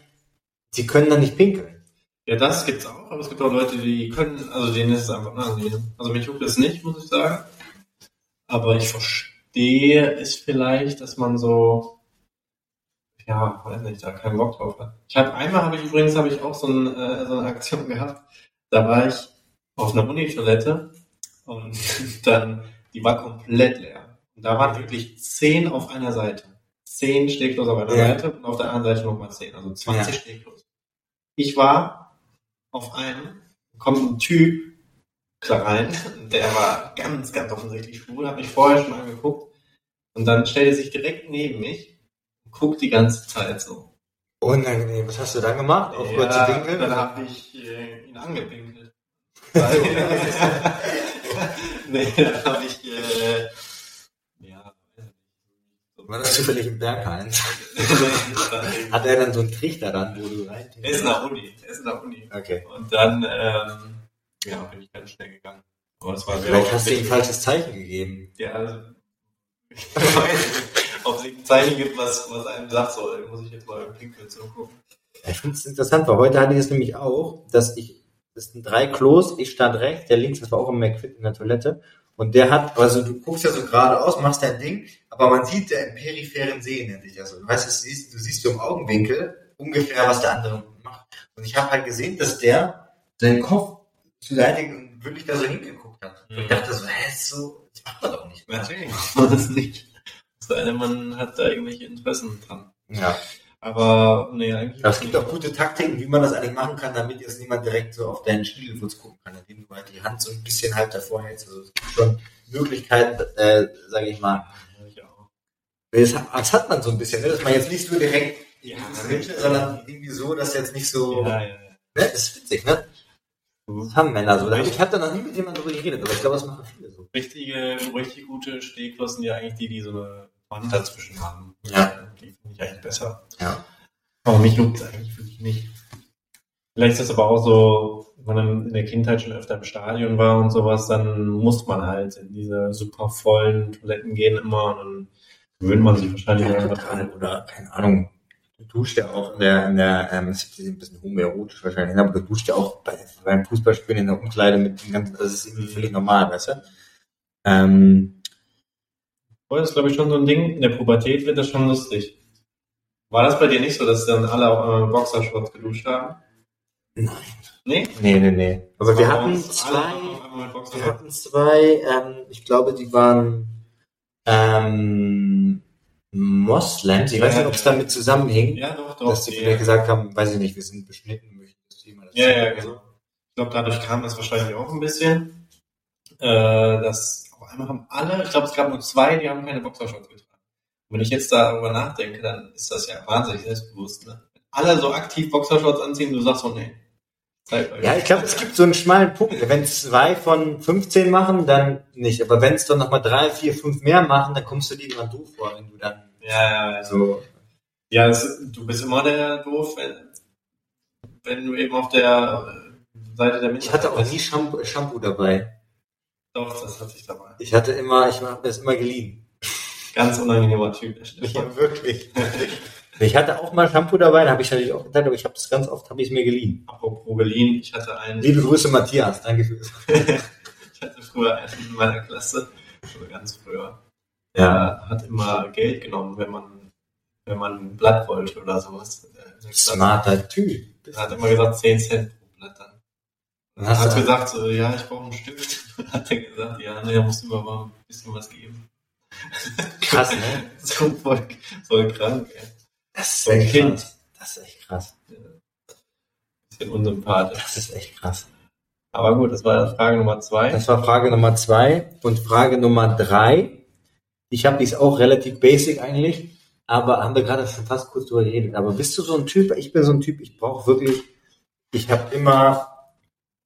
sie können dann nicht pinkeln. ja, das gibt's auch, aber es gibt auch Leute, die können, also denen ist es einfach unangenehm. Also mich juckt es nicht, muss ich sagen. Aber ich verstehe es vielleicht, dass man so, ja, weiß nicht, da keinen Bock drauf hat. Ich habe einmal habe ich übrigens habe ich auch so, ein, äh, so eine Aktion gehabt. Da war ich auf einer Uni-Toilette und dann, die war komplett leer. Und da waren wirklich zehn auf einer Seite. Zehn Stehklos auf einer Ja. Seite und auf der anderen Seite nochmal zehn, also 20 Ja. Stehklos. Ich war auf einem, kommt ein Typ klar rein, der war ganz, ganz offensichtlich schwul, hat mich vorher schon angeguckt und dann stellt er sich direkt neben mich und guckt die ganze Zeit so. Unangenehm. Was hast du dann gemacht? Auf kurze Winkel? dann habe ich äh, ihn angepinkelt. Nee, dann habe ich, äh, ja, War das zufällig im Berghain? Hat er dann so einen Trichter dann, wo du rein? er ist der Uni, er ist der Uni. Okay. Und dann, ähm, ja, bin ich ganz schnell gegangen. Aber das war Vielleicht hast du ihm ein falsches Zeichen gegeben. Ja, also, ich weiß nicht, ob es ein Zeichen gibt, was, was einem sagt, so, ey, muss ich jetzt mal im Pinkeln zugucken. Ja, Ich finde es interessant, weil heute hatte ich es nämlich auch, dass ich, das sind drei Klos, ich stand rechts, der links, das war auch im McFit in der Toilette. Und der hat, also du guckst ja so geradeaus, machst dein Ding, aber man sieht der im peripheren Sehen, nennt sich das so. Du weißt, du siehst, du siehst so im Augenwinkel ungefähr, was der andere macht. Und ich habe halt gesehen, dass der seinen Kopf zu Seite wirklich da so hingeguckt hat. Und ich Mhm. dachte so, hä, so, das macht man doch nicht. Natürlich macht man das nicht. Es sei denn, man hat da irgendwelche Interessen dran. Ja. Aber, nee, eigentlich. Aber es gibt auch gute Taktiken, wie man das eigentlich machen kann, damit jetzt niemand direkt so auf deinen Schniedelwurz gucken kann, indem du halt die Hand so ein bisschen halt davor hältst. Also es gibt schon Möglichkeiten, äh, sage ich mal. Ich auch. Das, hat- das hat man so ein bisschen, ne? dass man jetzt nicht nur direkt Ja, Switchen, sondern irgendwie so, dass jetzt nicht so. Ja, Ne? ja, ja. Das ist witzig, ne? Das haben Männer so. Ich habe da noch nie mit jemandem drüber geredet, aber ich glaube, das machen viele so. Richtige, richtig gute Stehklos sind ja eigentlich die, die so eine Wand dazwischen haben. Ja. Die finde ich eigentlich besser. Ja. Aber mich juckt es eigentlich wirklich nicht. Vielleicht ist das aber auch so, wenn man in der Kindheit schon öfter im Stadion war und sowas, dann muss man halt in diese super vollen Toiletten gehen immer und dann gewöhnt man sich wahrscheinlich Ja, total. Oder, keine Ahnung, du duschst ja auch in der, in der ähm, das ist ein bisschen homoerotisch wahrscheinlich, ne? aber du duschst ja auch bei, beim Fußballspielen in der Umkleide mit dem ganzen, das ist irgendwie völlig normal, weißt du? Ähm, Vorher ist, glaube ich, schon so ein Ding, in der Pubertät wird das schon lustig. War das bei dir nicht so, dass dann alle auf einmal mit Boxershorts geduscht haben? nein. Nee? Nee, nee, nee. Also wir hatten zwei, wir hatten zwei, ähm, ich glaube, die waren ähm, Moslems. Ich weiß nicht, ob es damit zusammenhing, Ja, doch, doch. dass die die- vielleicht gesagt haben, weiß ich nicht, wir sind beschnitten, möchten das Thema. das Ja, ja, genau. Ich glaube, dadurch kam das wahrscheinlich auch ein bisschen. Äh, dass einmal haben alle, ich glaube, es gab nur zwei, die haben keine Boxershorts getragen. Und wenn ich jetzt darüber nachdenke, dann ist das ja wahnsinnig selbstbewusst. Ne? Wenn alle so aktiv Boxershorts anziehen, du sagst so, nee. Ja, ich glaube, es gibt so einen schmalen Punkt. Wenn zwei von 15 machen, dann nicht. Aber wenn es dann nochmal drei, vier, fünf mehr machen, dann kommst du dir immer doof vor, wenn du dann ja, ja, ja. so. Ja, es, du bist immer der doof, wenn, wenn du eben auf der Seite der Ich hatte auch nie Shampoo, Shampoo dabei. Doch, das hatte ich dabei. Ich hatte immer, ich habe mir das immer geliehen. Ganz unangenehmer Typ. der Stefan. wirklich. Ich hatte auch mal Shampoo dabei, da habe ich natürlich auch getan, aber ich habe das ganz oft, habe ich mir geliehen. Apropos Berlin, ich hatte einen. Liebe Grüße, Matthias. Danke fürs. ich hatte früher einen in meiner Klasse, also ganz früher. Ja. Der hat immer Geld genommen, wenn man, wenn man ein Blatt wollte oder sowas. Smarter Typ. Er hat immer gesagt 10 Cent. Dann Er hast hat du gesagt, so, ja, ich brauche einen Stift. Und hat er gesagt, ja, musst du mir mal ein bisschen was geben. krass, ne? So voll, voll krank, ey. Das ist echt Kind. krass. Das ist echt krass. Bisschen unsympathisch. Das ist echt krass. Aber gut, das war Frage Nummer zwei. Das war Frage Nummer zwei. Und Frage Nummer drei. Ich habe die ist auch relativ basic eigentlich, aber haben wir gerade schon fast kurz drüber geredet. Aber bist du so ein Typ? Ich bin so ein Typ, ich brauche wirklich, ich habe immer,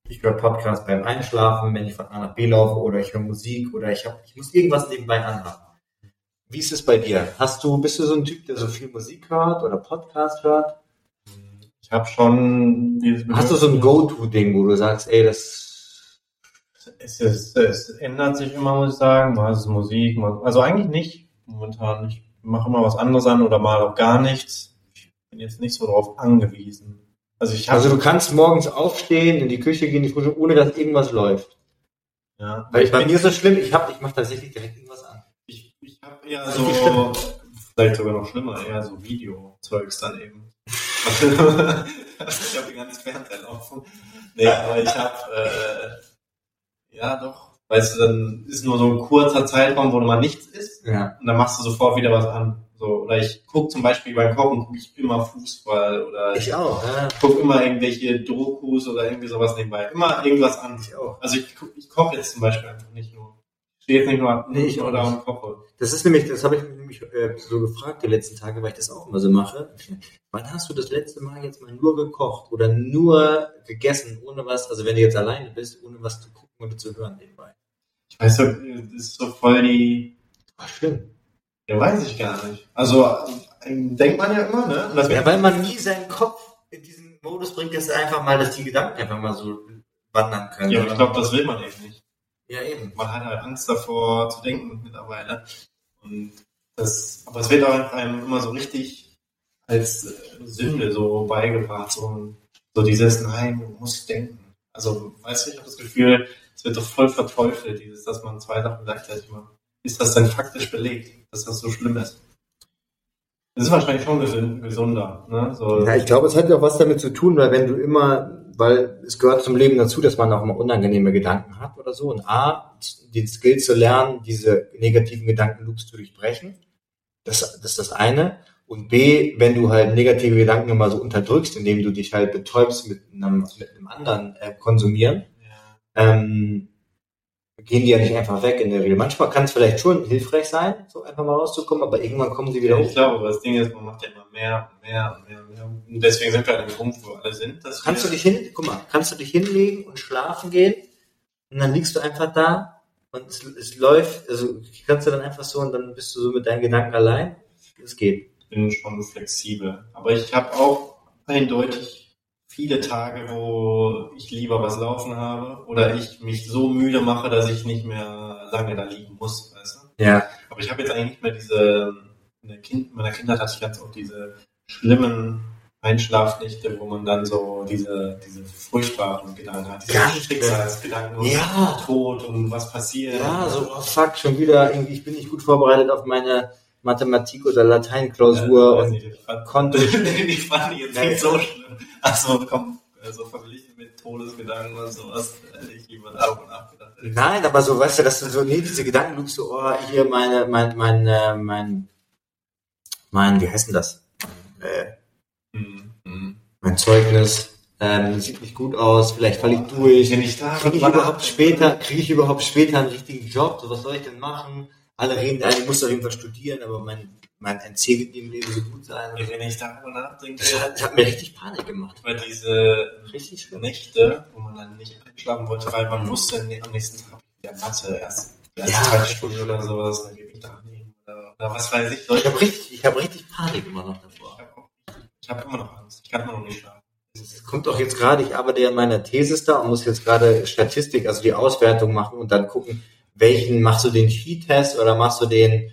ich höre Podcasts beim Einschlafen, wenn ich von A nach B laufe oder ich höre Musik oder ich habe, ich muss irgendwas nebenbei anhaben. Wie ist es bei dir? Hast du, bist du so ein Typ, der so viel Musik hört oder Podcast hört? Ich habe schon dieses Hast du so ein Go-To-Ding, wo du sagst, ey, das Es, ist, es ändert sich immer, muss ich sagen. Mal ist es Musik, mal, also eigentlich nicht momentan. Ich mache immer was anderes an oder mal auch gar nichts. Ich bin jetzt nicht so drauf angewiesen. Also ich Also du kannst morgens aufstehen, in die Küche gehen, die Frühstück, ohne dass irgendwas läuft. ja, Weil ich bei mir ist das schlimm, ich hab, ich mache tatsächlich direkt irgendwas an. ich, ich habe eher ist so, vielleicht sogar noch schlimmer, eher so Video-Zeugs dann eben. ich habe die ganze Fernseher laufen. Nee, aber ich habe, äh, ja doch, weißt du, dann ist nur so ein kurzer Zeitraum, wo du mal nichts isst. Ja. und dann machst du sofort wieder was an. So, oder ich gucke zum Beispiel beim Kochen gucke ich immer Fußball oder ich auch, ja. gucke immer irgendwelche Dokus oder irgendwie sowas nebenbei. Immer irgendwas an. Ich auch. Also ich, ich koche jetzt zum Beispiel einfach nicht nur. Ich stehe jetzt nicht nur Nee, ich oder und koche. Das ist nämlich, das habe ich mich äh, so gefragt die letzten Tage, weil ich das auch immer so mache. Wann hast du das letzte Mal jetzt mal nur gekocht oder nur gegessen, ohne was, also wenn du jetzt alleine bist, ohne was zu gucken oder zu hören nebenbei? Ich weiß so, das ist so voll die, Ach, schlimm. Ja weiß ich gar nicht. Also äh, denkt man ja immer, ne? Das Ja, weil man nie seinen Kopf in diesen Modus bringt, dass einfach mal, dass die Gedanken einfach mal so wandern können. ja, ich glaube, das will man eben nicht. ja, eben. man hat halt Angst davor zu denken mittlerweile. Und das, aber es wird auch einem immer so richtig als äh, Sünde so beigebracht. So, so dieses, nein, du musst denken. Also, weißt du, ich habe das Gefühl, es wird doch voll verteufelt, dieses, dass man zwei Sachen gleichzeitig macht. Ist das denn faktisch belegt, dass das so schlimm ist? Das ist wahrscheinlich schon gesün- gesunder, ne? So, Ja, ich glaube, es hat auch was damit zu tun, weil wenn du immer, weil es gehört zum Leben dazu, dass man auch mal unangenehme Gedanken hat oder so. Und A, den Skill zu lernen, diese negativen Gedankenloops zu durchbrechen. Das, das ist das eine. Und B, wenn du halt negative Gedanken immer so unterdrückst, indem du dich halt betäubst mit einem, mit einem anderen äh, konsumieren, ja. ähm, gehen die ja nicht einfach weg in der Regel. Manchmal kann es vielleicht schon hilfreich sein, so einfach mal rauszukommen, aber irgendwann kommen sie wieder Ich hoch. glaube, aber das Ding ist, man macht ja immer mehr und mehr und mehr und mehr. Und deswegen sind wir an dem Punkt, wo alle sind. Kannst du dich hin, guck mal, kannst du dich hinlegen und schlafen gehen und dann liegst du einfach da und es, es läuft, also kannst du dann einfach so und dann bist du so mit deinen Gedanken allein. Es geht. bin schon flexibel. Aber ich habe auch eindeutig viele Tage, wo ich lieber was laufen habe oder ich mich so müde mache, dass ich nicht mehr lange da liegen muss, weißt du? Ja. Aber ich habe jetzt eigentlich nicht mehr diese, in kind, in meiner Kindheit hatte ich ganz oft diese schlimmen Einschlafnächte, wo man dann so diese, diese furchtbaren Gedanken hat, diese Schicksalsgedanken und Ja. Tod und was passiert. Ja, so, oh fuck, schon wieder, irgendwie, ich bin nicht gut vorbereitet auf meine Mathematik- oder Lateinklausur weiß und nicht, ich fand, konnte die fand ich jetzt nicht so schlimm. Also komm, also verglichen mit Todesgedanken und sowas, hätte ich lieber darüber nachgedacht. Nein, aber so, weißt du, dass du so, nee, diese Gedankenloops, so, oh, hier meine, mein, mein, äh, mein, mein, wie heißt denn das? Äh, Hm, hm. mein Zeugnis, ähm, sieht nicht gut aus, vielleicht falle ich durch. Ich Kriege ich überhaupt später, kriege ich überhaupt später einen richtigen Job? So, was soll ich denn machen? Alle reden, ich muss auf jeden Fall studieren, aber mein, mein NC wird im Leben so gut sein. wenn ich darüber nachdenke, Das hat, das hat mir richtig Panik gemacht. über diese Richtig. Nächte, wo man dann nicht einschlafen wollte, weil man wusste, nee, am nächsten Tag ja Mathe erst, erst Ja. zweite Stunde oder sowas, dann gebe ich da nicht. Oder, was weiß ich. Ich habe richtig, ich habe richtig Panik immer noch davor. Ich habe habe immer noch Angst. Ich kann immer noch nicht schlafen. Es kommt auch jetzt gerade, ich arbeite ja an meiner Thesis da und muss jetzt gerade Statistik, also die Auswertung machen und dann gucken, welchen machst du den Phi-Test oder machst du den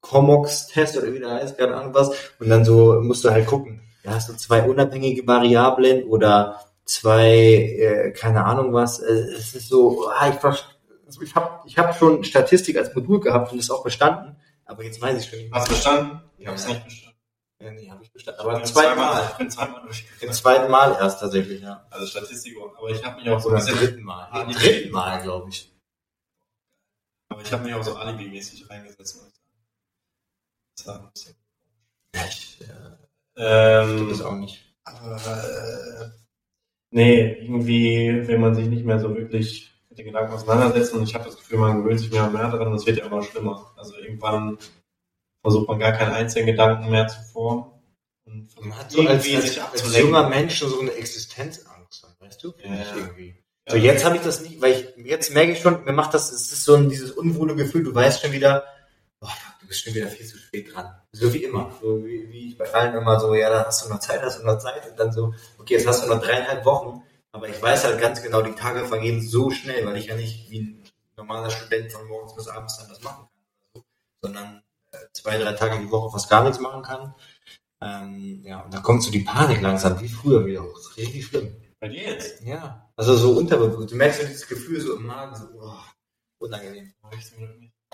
Comox-Test oder wie der heißt, keine Ahnung was. Und dann so musst du halt gucken, ja, hast du zwei unabhängige Variablen oder zwei, äh, keine Ahnung was. Äh, Es ist so, ah, ich, also ich habe ich hab schon Statistik als Modul gehabt und ist auch bestanden, aber jetzt weiß ich schon nicht mehr. Hast du verstanden? Ich habe es nicht verstanden. Ja, nee, habe ich bestanden. Aber Aber zweimal. Ich bin zweimal Im durchgefallen. zweiten Mal erst tatsächlich, ja. Also Statistik, aber ich habe mich auch so ein im bisschen, dritten Mal. Im dritten Mal, glaube ich. Aber ich habe mich auch so alibi-mäßig reingesetzt. muss ich sagen. Das war ein bisschen. Ja, ich äh, Ähm, das auch nicht. aber, äh, nee, irgendwie will man sich nicht mehr so wirklich mit den Gedanken auseinandersetzen und ich habe das Gefühl, man gewöhnt sich mehr und mehr daran und es wird ja immer schlimmer. Also irgendwann versucht man gar keinen einzigen Gedanken mehr zu formen und Man hat so als, irgendwie als, sich als junger Mensch so eine Existenzangst, weißt du? Finde Ja, ich ja. irgendwie. So, jetzt habe ich das nicht, weil ich, jetzt merke ich schon, mir macht das, es ist so ein, dieses unwohle Gefühl, du weißt schon wieder, boah, du bist schon wieder viel zu spät dran. So wie immer. So wie, wie ich bei allen immer so, ja, da hast du noch Zeit, hast du noch Zeit und dann so, okay, jetzt hast du noch dreieinhalb Wochen, aber ich weiß halt ganz genau, die Tage vergehen so schnell, weil ich ja nicht wie ein normaler Student von morgens bis abends dann das machen kann, sondern äh, zwei, drei Tage die Woche fast gar nichts machen kann. Ähm, ja, und dann kommt so die Panik langsam, wie früher wieder hoch. Richtig schlimm. Bei dir jetzt? Ja. Also so unterbewusst. Du merkst so dieses Gefühl so im Magen, so, oh, unangenehm.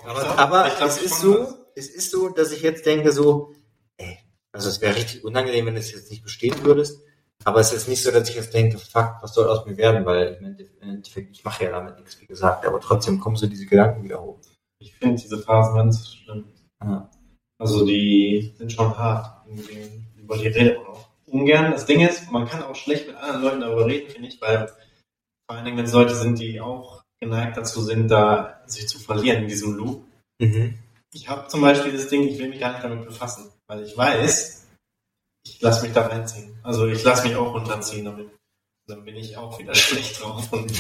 Aber, aber ich glaub, es ist so, es ist so, dass ich jetzt denke so, ey, also es wäre richtig unangenehm, wenn du es jetzt nicht bestehen würdest. Aber es ist nicht so, dass ich jetzt denke, fuck, was soll aus mir werden, weil im Endeffekt, ich mache ja damit nichts, wie gesagt, aber trotzdem kommen so diese Gedanken wieder hoch. Ich finde diese Phasen ganz schlimm. Ja. Also die sind schon hart. Über die redet man auch ungern. Das Ding ist, man kann auch schlecht mit anderen Leuten darüber reden, finde ich, weil vor allen Dingen, wenn es Leute sind, die auch geneigt dazu sind, da sich zu verlieren in diesem Loop. Mhm. Ich habe zum Beispiel das Ding, ich will mich gar nicht damit befassen, weil ich weiß, ich lasse mich da reinziehen. Also ich lasse mich auch runterziehen damit. Dann bin ich auch wieder schlecht drauf. Und,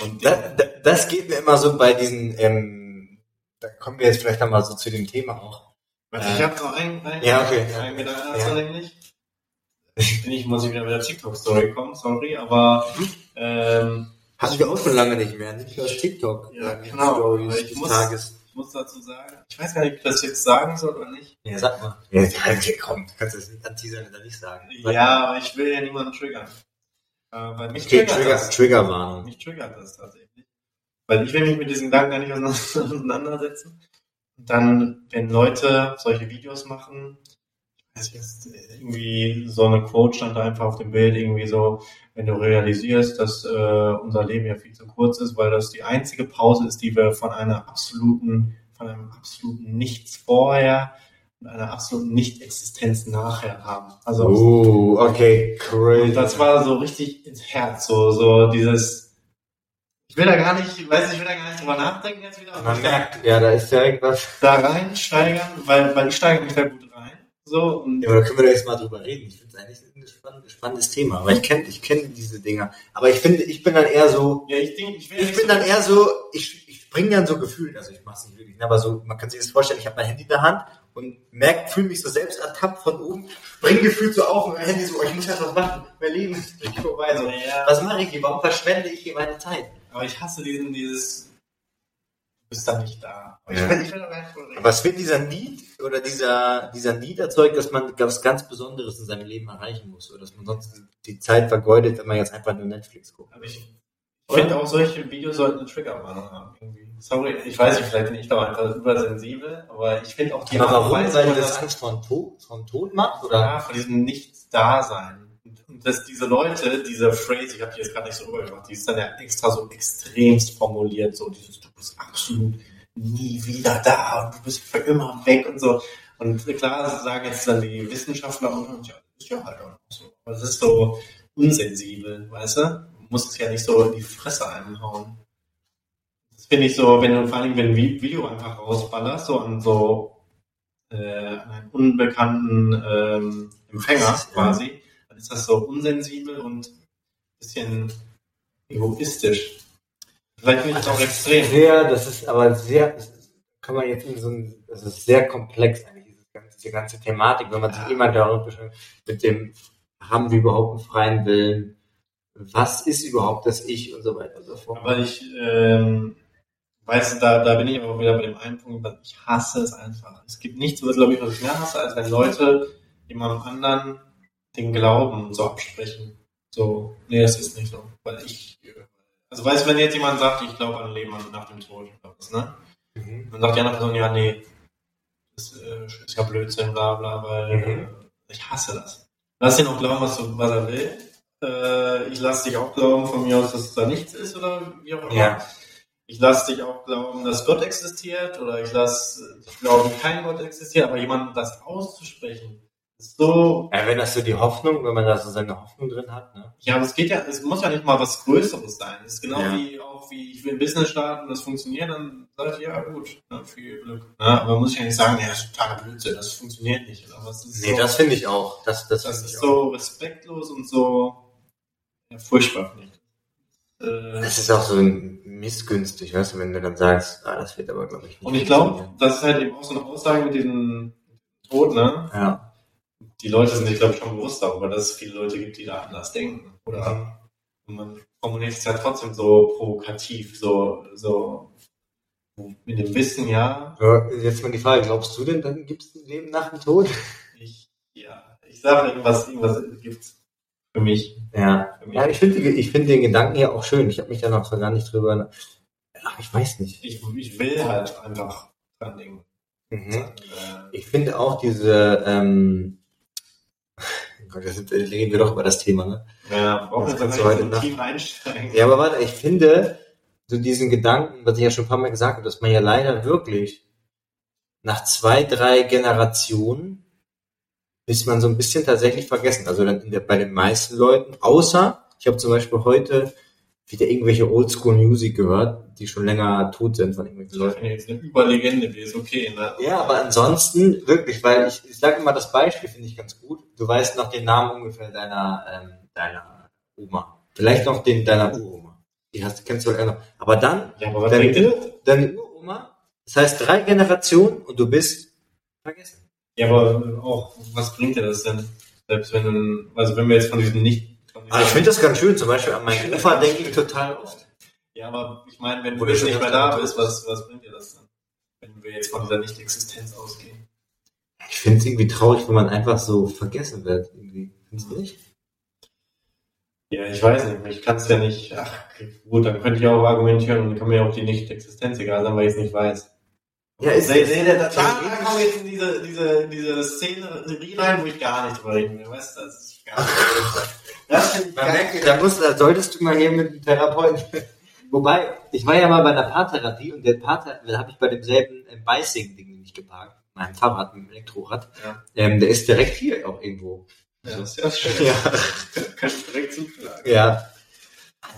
und Da, da, das geht mir immer so bei diesen, ähm, da kommen wir jetzt vielleicht einmal so zu dem Thema auch. Warte, ich habe noch einen, einen, Ja, okay. einen Gedanken Ja. dazu nämlich. Bin ich, muss ich wieder mit der TikTok-Story kommen, sorry, aber ähm, Hatten wir auch schon lange nicht mehr, nicht aus TikTok. Ja, äh, genau. Stories Ich muss- Tages. muss dazu sagen, ich weiß gar nicht, ob ich das jetzt sagen soll oder nicht. Ja, sag mal. Ja, ja, komm, du kannst es nicht anteasern oder nicht sagen. Ja, aber ich will ja niemanden triggern. Äh, weil mich Okay, triggert Trigger, das. Triggerwarnung. Mich triggert das tatsächlich. Weil ich will mich mit diesen Gedanken gar nicht auseinandersetzen. Und dann, wenn Leute solche Videos machen, jetzt, irgendwie so eine Quote stand da einfach auf dem Bild, irgendwie so, wenn du realisierst, dass äh, unser Leben ja viel zu kurz ist, weil das die einzige Pause ist, die wir von einer absoluten, von einem absoluten Nichts vorher und einer absoluten Nicht-Existenz nachher haben. Also Oh, okay, crazy. das war so richtig ins Herz, so, so dieses, ich will da gar nicht, ich weiß nicht, ich will da gar nicht drüber nachdenken jetzt wieder, Man merkt, ja, da ist ja irgendwas. da reinsteigern, weil, weil ich steige mich da gut so, und Ja, aber da können wir da jetzt mal drüber reden. Ich finde es eigentlich ein spannendes, spannendes Thema, weil ich kenne ich kenn diese Dinger. Aber ich finde, ich bin dann eher so, ja, ich denke, ich ich bin dann eher so, ich, ich bringe dann so Gefühl, also ich mache es nicht wirklich, ne, aber so, man kann sich das vorstellen, ich habe mein Handy in der Hand und merke, fühle mich so selbst ertappt von oben, spring gefühlt so auf und mein Handy so, oh, ich muss jetzt was machen, mein Leben ist vorbei, so. ja, Was mache ich hier? Warum verschwende ich hier meine Zeit? aber ich hasse diesen, dieses, bist da nicht da. Aber Ja. ich will, ich will es wird dieser Need oder dieser, dieser Need erzeugt, dass man was ganz Besonderes in seinem Leben erreichen muss oder dass man sonst die Zeit vergeudet, wenn man jetzt einfach nur Netflix guckt. Aber ich finde auch solche Videos sollten eine Triggerwarnung haben, irgendwie. Sorry, ich weiß nicht, vielleicht bin ich da einfach übersensibel, aber ich finde auch die Aber warum? Weil man das Angst vor Tod, vor Tod macht? Oder? ja, von diesem Nichts-Dasein. Und, dass diese Leute, diese Phrase, ich habe die jetzt gerade nicht so rübergebracht, die ist dann ja extra so extremst formuliert, so dieses, bist absolut nie wieder da und du bist für immer weg und so. Und klar sagen jetzt dann die Wissenschaftler und ja, das ist ja halt auch so. Aber das ist so unsensibel, weißt du? Du musst es ja nicht so in die Fresse einhauen. Das finde ich so, wenn du vor allem, wenn ein Vi- Video einfach rausballerst, so an so äh, an einen unbekannten ähm, Empfänger quasi, dann ist das so unsensibel und ein bisschen egoistisch. Vielleicht finde ich das auch extrem. Sehr, das ist aber sehr, ist, kann man jetzt in so ein, das ist sehr komplex eigentlich, dieses ganze, diese ganze Thematik, wenn man sich Ja. immer darüber beschäftigt, mit dem, haben wir überhaupt einen freien Willen? Was ist überhaupt das Ich und so weiter und so fort. Aber ich ähm, weiß, da, da bin ich aber wieder bei dem einen Punkt, weil ich hasse es einfach. Es gibt nichts, was glaube ich, was ich mehr hasse, als wenn Leute jemandem anderen den Glauben so absprechen. So, nee, das ist nicht so. Weil ich, also weißt du, wenn jetzt jemand sagt, ich glaube an Leben nach dem Tod oder was, ne? Mhm. Dann sagt die andere Person, ja, nee, das äh, ist ja Blödsinn, bla bla, weil Mhm. äh, Ich hasse das. Lass ihn auch glauben, was, du, was er will. Äh, ich lasse dich auch glauben von mir aus, dass da nichts ist oder wie auch immer. Ja. Ich lasse dich auch glauben, dass Gott existiert oder ich lasse dich glauben, kein Gott existiert, aber jemandem das auszusprechen, so, ja. Wenn das so die Hoffnung, wenn man da so seine Hoffnung drin hat, ne? ja, aber es geht ja, es muss ja nicht mal was Größeres sein. Es ist genau Ja. wie auch wie ich will ein Business starten, das funktioniert, dann sage ich, ja gut, ne, viel Glück. Ja, aber man muss ja nicht sagen, ja, das ist totaler Blödsinn, das funktioniert nicht. Aber es ist Nee, so, das finde ich auch. Das, das, das ist so respektlos und so ja, furchtbar, finde ich. Äh, Das ist auch so missgünstig, weißt du, wenn du dann sagst, ah, das wird aber, glaube ich, nicht. Und ich glaube, das ist halt eben auch so eine Aussage mit diesem Tod, ne? Ja. Die Leute sind sich, glaube ich, schon bewusst darüber, dass es viele Leute gibt, die da anders denken. Oder und man formuliert es ja trotzdem so provokativ, so, so mit dem Wissen, ja, Aber Jetzt mal die Frage, glaubst du denn, dann gibt es ein Leben nach dem Tod? ich, ja, ich sage irgendwas, irgendwas gibt's für mich. Ja. Für mich. Ja, ich finde ich finde den Gedanken ja auch schön. Ich habe mich da noch so gar nicht drüber. Ach, ich weiß nicht. Ich, ich will halt einfach dran denken. Mhm. Äh, Ich finde auch diese, ähm, Gott, jetzt reden wir doch über das Thema, ne? ja, brauchen wir jetzt du heute so Nacht- tief einsteigen. Ja, aber warte, ich finde, so diesen Gedanken, was ich ja schon ein paar Mal gesagt habe, dass man ja leider wirklich nach zwei, drei Generationen ist man so ein bisschen tatsächlich vergessen. Also dann in der, bei den meisten Leuten, außer ich habe zum Beispiel heute wieder irgendwelche Oldschool-Music gehört, die schon länger tot sind von irgendwelchen Leuten. Leute. Jetzt eine Überlegende, die ist okay, ne? Ja, aber ansonsten wirklich, weil ich, ich sage immer, das Beispiel finde ich ganz gut. Du weißt noch den Namen ungefähr deiner, ähm, deiner Oma. Vielleicht noch den deiner Uroma. Die hast, kennst du noch. Aber dann, Ja, aber deine, deine Uroma, das heißt drei Generationen und du bist vergessen. Ja, aber auch, was bringt dir das denn? Selbst wenn also wenn wir jetzt von diesem nicht, Also ich finde das ganz schön. Zum Beispiel an meinen Ufer denke ich total oft. ja, aber ich meine, wenn du jetzt nicht mehr da bist, was, was bringt dir das dann? Wenn wir jetzt von dieser Nicht-Existenz ausgehen. Ich finde es irgendwie traurig, wenn man einfach so vergessen wird. Irgendwie. Findest du nicht? Ja, ich weiß nicht, ich kann es ja nicht, ach, gut, dann könnte ich auch argumentieren und kann mir auch die Nicht-Existenz egal sein, weil ich es nicht weiß. Ja, ist, Seht ist, ihr, da, da kommen jetzt in diese, diese, diese Szenerie rein, wo ich gar nicht drüber reden will, weißt du, das ist gar nicht. Das finde ich merkt, da, musst, da solltest du mal hier mit dem Therapeuten. Wobei, ich war ja mal bei einer Paartherapie und der Paarther, da habe ich bei demselben äh, Bicing-Ding nicht geparkt. Meinem Fahrrad, mit dem Elektrorad. Ja. Ähm, der ist direkt hier auch irgendwo. Ja, das ist ja schön. Ja. Kann ich direkt zuschlagen. Ja.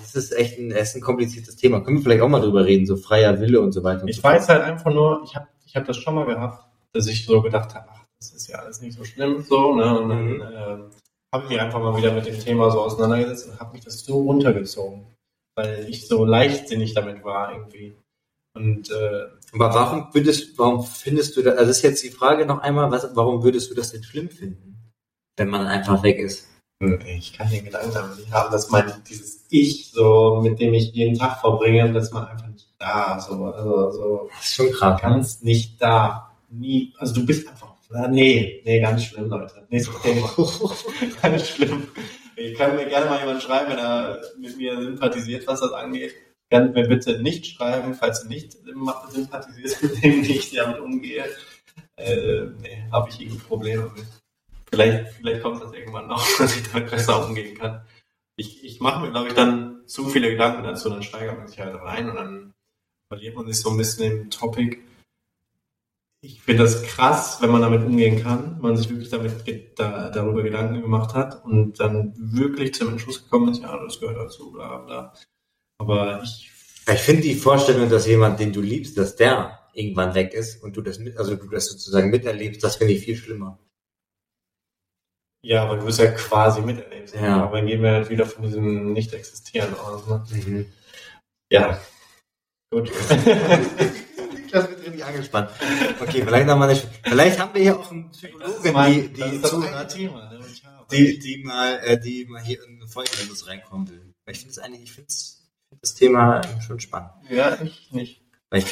Das ist echt ein, das ist ein kompliziertes Thema. Können wir vielleicht auch mal drüber reden, so freier Wille und so weiter. Und Ich so weiß halt einfach nur, ich habe ich hab das schon mal gehabt, dass ich so gedacht habe, ach, das ist ja alles nicht so schlimm, so, ne? Und dann Mhm. ähm, habe ich mich einfach mal wieder mit dem Thema so auseinandergesetzt und habe mich das so runtergezogen, weil ich so leichtsinnig damit war irgendwie. Und äh, Aber warum würdest, warum findest du das, also ist jetzt die Frage noch einmal, was, warum würdest du das denn schlimm finden? Wenn man einfach weg ist. ich kann den Gedanken damit nicht haben, dass mein dieses Ich, so mit dem ich jeden Tag verbringe, dass man einfach nicht da, so, also so Das ist schon krass. ganz nicht da, nie, also du bist einfach, nee, nee, ganz schlimm, Leute. Thema. ganz schlimm. Ich kann mir gerne mal jemand schreiben, wenn er mit mir sympathisiert, was das angeht. Kann mir bitte nicht schreiben, falls du nicht sympathisierst mit dem, wie ich damit umgehe. Äh, nee, habe ich irgendwie Probleme mit. Vielleicht, vielleicht kommt das irgendwann noch, dass ich damit besser umgehen kann. Ich, ich mache mir, glaube ich, dann zu viele Gedanken dazu, dann steigert man sich halt rein und dann verliert man sich so ein bisschen im Topic. Ich finde das krass, wenn man damit umgehen kann, man sich wirklich damit da, darüber Gedanken gemacht hat und dann wirklich zum Entschluss gekommen ist, ja, das gehört dazu, bla bla. Aber ich, Ich finde die Vorstellung, dass jemand, den du liebst, dass der irgendwann weg ist und du das mit, also du das sozusagen miterlebst, das finde ich viel schlimmer. ja, aber du wirst ja quasi miterlebt. Ja. Aber dann gehen wir halt wieder von diesem Nicht-Existieren aus. Ne? Ja. Gut. Irgendwie angespannt. Okay, vielleicht noch mal eine, vielleicht haben wir hier auch einen Psychologen, die, die zuhört, Thema, ne, die, die mal, äh, die mal hier in eine Folge mit uns reinkommen will. Weil ich finde es eigentlich, ich finde das Thema schon spannend. Ja, ich nicht. Weil ich,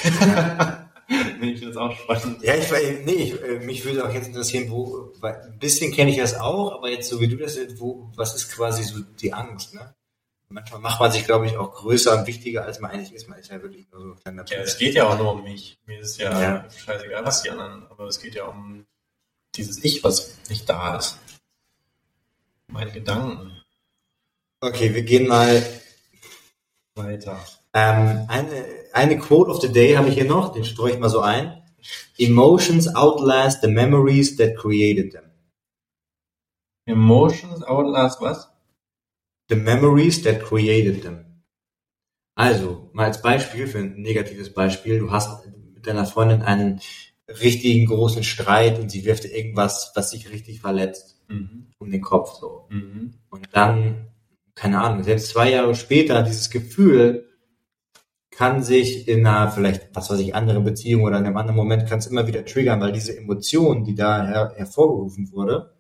nee, ich finde das auch spannend. ja, ich, nee, ich, äh, mich würde auch jetzt interessieren, wo, ein bisschen kenne ich das auch, aber jetzt so wie du das, wo, was ist quasi so die Angst, ne? Manchmal macht man sich, glaube ich, auch größer und wichtiger, als man eigentlich ist. Man ist ja wirklich nur so ein kleiner Ja, es geht ja auch nur um mich. Mir ist ja, Ja. scheißegal, was die anderen, aber es geht ja um dieses Ich, was nicht da ist. Meine Gedanken. Okay, wir gehen mal Weiter. Ähm, eine, eine Quote of the Day habe ich hier noch, den streue ich mal so ein. Emotions outlast the memories that created them. Emotions outlast was? The memories that created them. Also, mal als Beispiel für ein negatives Beispiel, du hast mit deiner Freundin einen richtigen großen Streit und sie wirft dir irgendwas, was dich richtig verletzt, Mhm. um den Kopf so. Mhm. Und dann, keine Ahnung, selbst zwei Jahre später, dieses Gefühl kann sich in einer vielleicht, was weiß ich, anderen Beziehung oder in einem anderen Moment kann es immer wieder triggern, weil diese Emotion, die da her hervorgerufen wurde,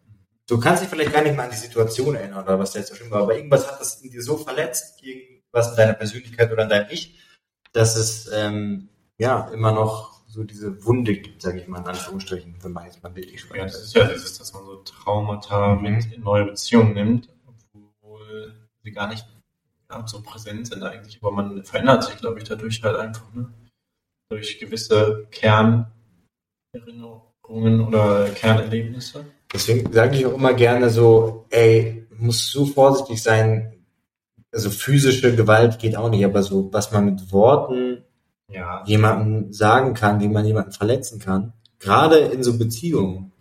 du kannst dich vielleicht gar nicht mal an die Situation erinnern oder was da jetzt so schlimm war, aber irgendwas hat das in dir so verletzt, irgendwas in deiner Persönlichkeit oder in deinem Ich, dass es ähm, ja immer noch so diese Wunde gibt, sage ich mal in Anführungsstrichen, wenn man jetzt mal bildlich Ja, spricht. das ist ja dieses, dass man so Traumata mit in neue Beziehungen nimmt, obwohl sie gar nicht ja, so präsent sind eigentlich. Aber man verändert sich, glaube ich, dadurch halt einfach, ne? Durch gewisse Kernerinnerungen oder Kernerlebnisse. Deswegen sage ich auch immer gerne so, ey, muss so vorsichtig sein. Also physische Gewalt geht auch nicht, aber so, was man mit Worten Ja. jemandem sagen kann, wie man jemanden verletzen kann. Gerade in so Beziehungen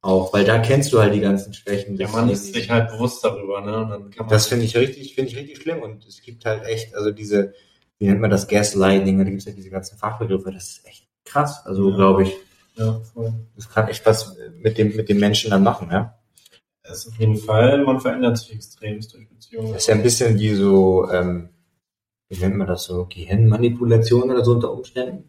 auch, weil da kennst du halt die ganzen Schwächen. Des Mann ist sich halt bewusst darüber, ne? Und dann kann man Das finde ich richtig, finde ich richtig schlimm. Und es gibt halt echt, also diese, wie nennt man das, Gaslighting, da gibt es ja diese ganzen Fachbegriffe, das ist echt krass. Also Ja. glaube ich, ja, voll. das kann echt was mit dem, mit dem Menschen dann machen, ja. Das ist auf jeden Fall, man verändert sich extrem durch Beziehungen. Das ist ja ein bisschen wie so, ähm, wie nennt man das so, Gehirnmanipulation oder so unter Umständen?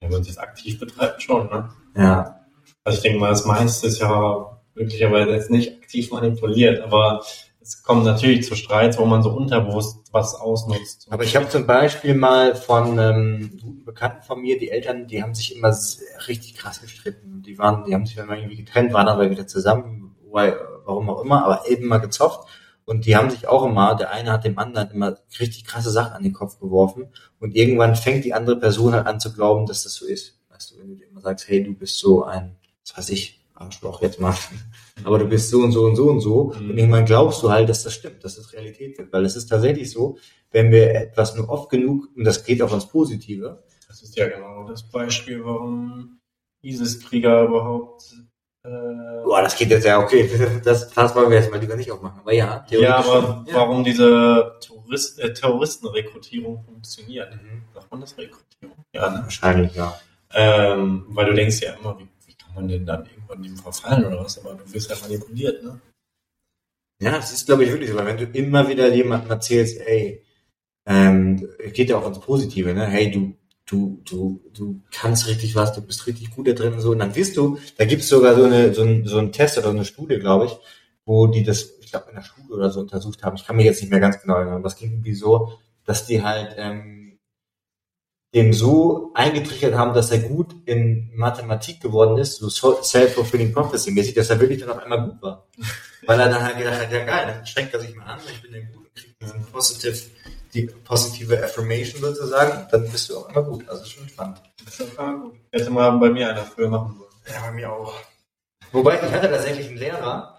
Wenn man jetzt aktiv betreibt, schon, ne? Ja. Also ich denke mal, das meiste ist ja möglicherweise jetzt nicht aktiv manipuliert, aber es kommt natürlich zu Streits, wo man so unterbewusst was ausnutzt. Aber ich habe zum Beispiel mal von ähm, guten Bekannten von mir, die Eltern, die haben sich immer richtig krass gestritten. Die waren, die haben sich dann mal irgendwie getrennt, waren aber wieder zusammen, why, warum auch immer, aber eben mal gezofft. Und die haben sich auch immer, der eine hat dem anderen immer richtig krasse Sachen an den Kopf geworfen. Und irgendwann fängt die andere Person halt an zu glauben, dass das so ist. Weißt du, wenn du dir immer sagst, hey, du bist so ein, was weiß ich, Arschloch jetzt mal. Aber du bist so und so und so und so. Mhm. Und irgendwann glaubst du halt, dass das stimmt, dass das Realität wird. Weil es ist tatsächlich so, wenn wir etwas nur oft genug, und das geht auch ins Positive, Das ist ja genau das Beispiel, warum ISIS-Krieger überhaupt äh, boah, das geht jetzt ja, okay, das, das wollen wir jetzt mal lieber nicht aufmachen. Aber ja, ja, aber. Ja. warum diese Tourist, äh, Terroristenrekrutierung funktioniert. Mhm. Sagt man das Rekrutierung? Ja, ne? Wahrscheinlich, ja. Ähm, weil du denkst ja immer, wie, wie kann man denn dann irgendwann dem verfallen oder was? Aber du wirst ja manipuliert, ne? Ja, das ist, glaube ich, wirklich so, weil wenn du immer wieder jemandem erzählst, ey, ähm, es geht ja auch ins Positive, ne? Hey, du, du, du, du kannst richtig was, du bist richtig gut da drin und so. Und dann wirst du, da gibt's sogar so eine, so ein, so ein Test oder so eine Studie, glaube ich, wo die das, ich glaube, in der Schule oder so untersucht haben. Ich kann mir jetzt nicht mehr ganz genau erinnern, es ging irgendwie so, dass die halt ähm, dem so eingetrichtert haben, dass er gut in Mathematik geworden ist, so self-fulfilling prophecy mäßig, dass er wirklich dann auf einmal gut war. Weil er dann halt gedacht hat, ja geil, dann strengt er sich mal an, ich bin der gut und kriegt diesen positive, die positive Affirmation sozusagen, dann bist du auch immer gut. Also schon spannend. Das ist ja gut. Hätte mal bei mir einer früher machen sollen. Ja, bei mir auch. Wobei, ich hatte tatsächlich einen Lehrer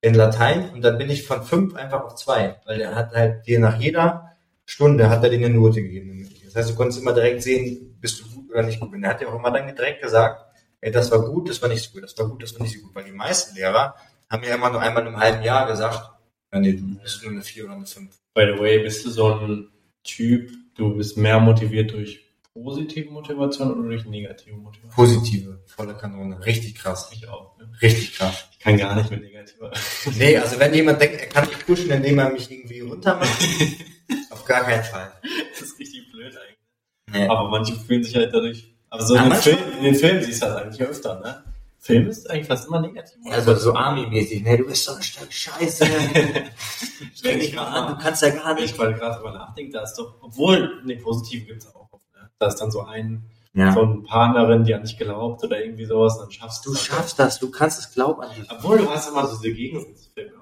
in Latein und dann bin ich von fünf einfach auf zwei, weil der hat halt dir nach jeder Stunde hat er dir eine Note gegeben. Das heißt, du konntest immer direkt sehen, bist du gut oder nicht gut. Und er hat dir auch immer dann direkt gesagt, ey, das war gut, das war nicht so gut, das war gut, das war nicht so gut. Weil die meisten Lehrer haben mir immer nur einmal im halben Jahr gesagt, ja, nee, du bist nur eine vier oder eine fünf. By the way, bist du so ein Typ, du bist mehr motiviert durch positive Motivation oder durch negative Motivation? Positive, volle Kanone, richtig krass. Ich auch. Ne? Richtig krass. Ich kann gar nicht mit negativer. Nee, also wenn jemand denkt, er kann mich pushen, indem er mich irgendwie runtermacht, auf gar keinen Fall. Das ist richtig blöd eigentlich. Nee. Aber manche fühlen sich halt dadurch. Aber so Ja, in, den Film, in den Filmen siehst du das eigentlich öfter, ne? Film ist eigentlich fast immer negativ. Also so Army-mäßig, ne, du bist so ein Stück Scheiße. Streng dich mal an, du kannst ja gar nicht. ich gerade drüber nachdenke, da ist doch, obwohl, ne, positiv gibt's auch oft, ne? Da ist dann so ein, Ja. so eine Partnerin, die an dich glaubt oder irgendwie sowas, dann schaffst Du das. schaffst das, du kannst es glauben an dich. Obwohl, du hast immer so diese Gegensatzfilme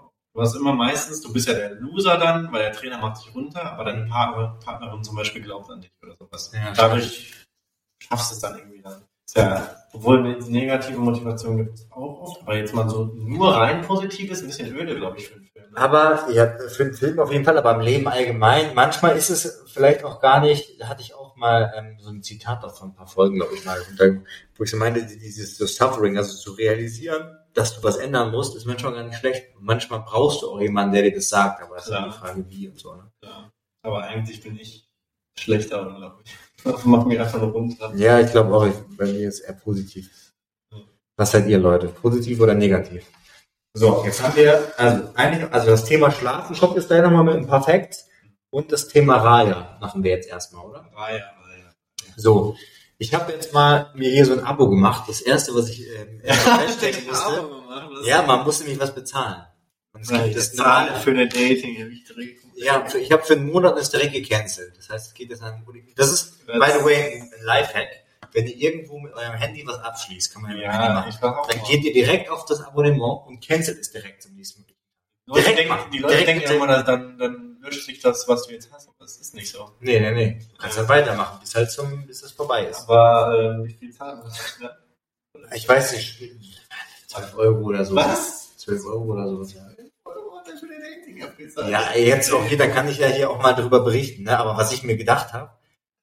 hast immer meistens, du bist ja der Loser dann, weil der Trainer macht dich runter, aber deine Partner, Partnerin zum Beispiel glaubt an dich oder sowas. Ja, Dadurch schaffst du es dann irgendwie dann. Ja, obwohl negative Motivation gibt es auch oft, aber jetzt mal so nur rein positiv ist ein bisschen öde, glaube ich, für den Film. ne? Aber ja, für den Film auf jeden Fall, aber im Leben allgemein. Manchmal ist es vielleicht auch gar nicht, da hatte ich auch mal ähm, so ein Zitat auch von ein paar Folgen, glaube ich mal, wo ich so meinte, dieses so Suffering, also zu realisieren, dass du was ändern musst, ist manchmal gar nicht schlecht. Manchmal brauchst du auch jemanden, der dir das sagt, aber das ist Ja. ja die Frage, wie und so. Ne? Ja. Aber eigentlich bin ich schlechter, glaube ich. Das macht mich einfach nur runter. Ja, ich glaube auch, ich, bei mir ist eher positiv. Was seid ihr, Leute? Positiv oder negativ? So, jetzt haben wir, also eigentlich, also das Thema Schlafen kommt jetzt gleich nochmal mit ein paar Facts und das Thema Raya machen wir jetzt erstmal, oder? Reihe, Reihe. So, ich habe jetzt mal mir hier so ein Abo gemacht. Das erste, was ich ähm, feststellen musste, ja, man musste mich was bezahlen. Und es gibt das normale für eine Dating, hab ich direkt. Ja, für, ich habe für einen Monat das direkt gecancelt. Das heißt, es geht jetzt an. Das ist, by the way, ein Lifehack. Wenn ihr irgendwo mit eurem Handy was abschließt, kann man ja, mit dem Handy Ja, machen. Dann geht ihr direkt auf das Abonnement und cancelt es direkt zum nächsten Mal. Die Leute direkt denken, die Leute Direkt denken immer, dass dann, dann löscht sich das, was du jetzt hast, aber das ist nicht so. Nee, nee, nee. Du kannst dann weitermachen, bis halt zum, bis es vorbei ist. Aber äh, wie viel zahlen wir? Ja. Ich weiß nicht, 12 Euro oder so. Was? 12 Euro oder so. Ja, jetzt okay, da kann ich ja hier auch mal drüber berichten, ne? Aber was ich mir gedacht habe,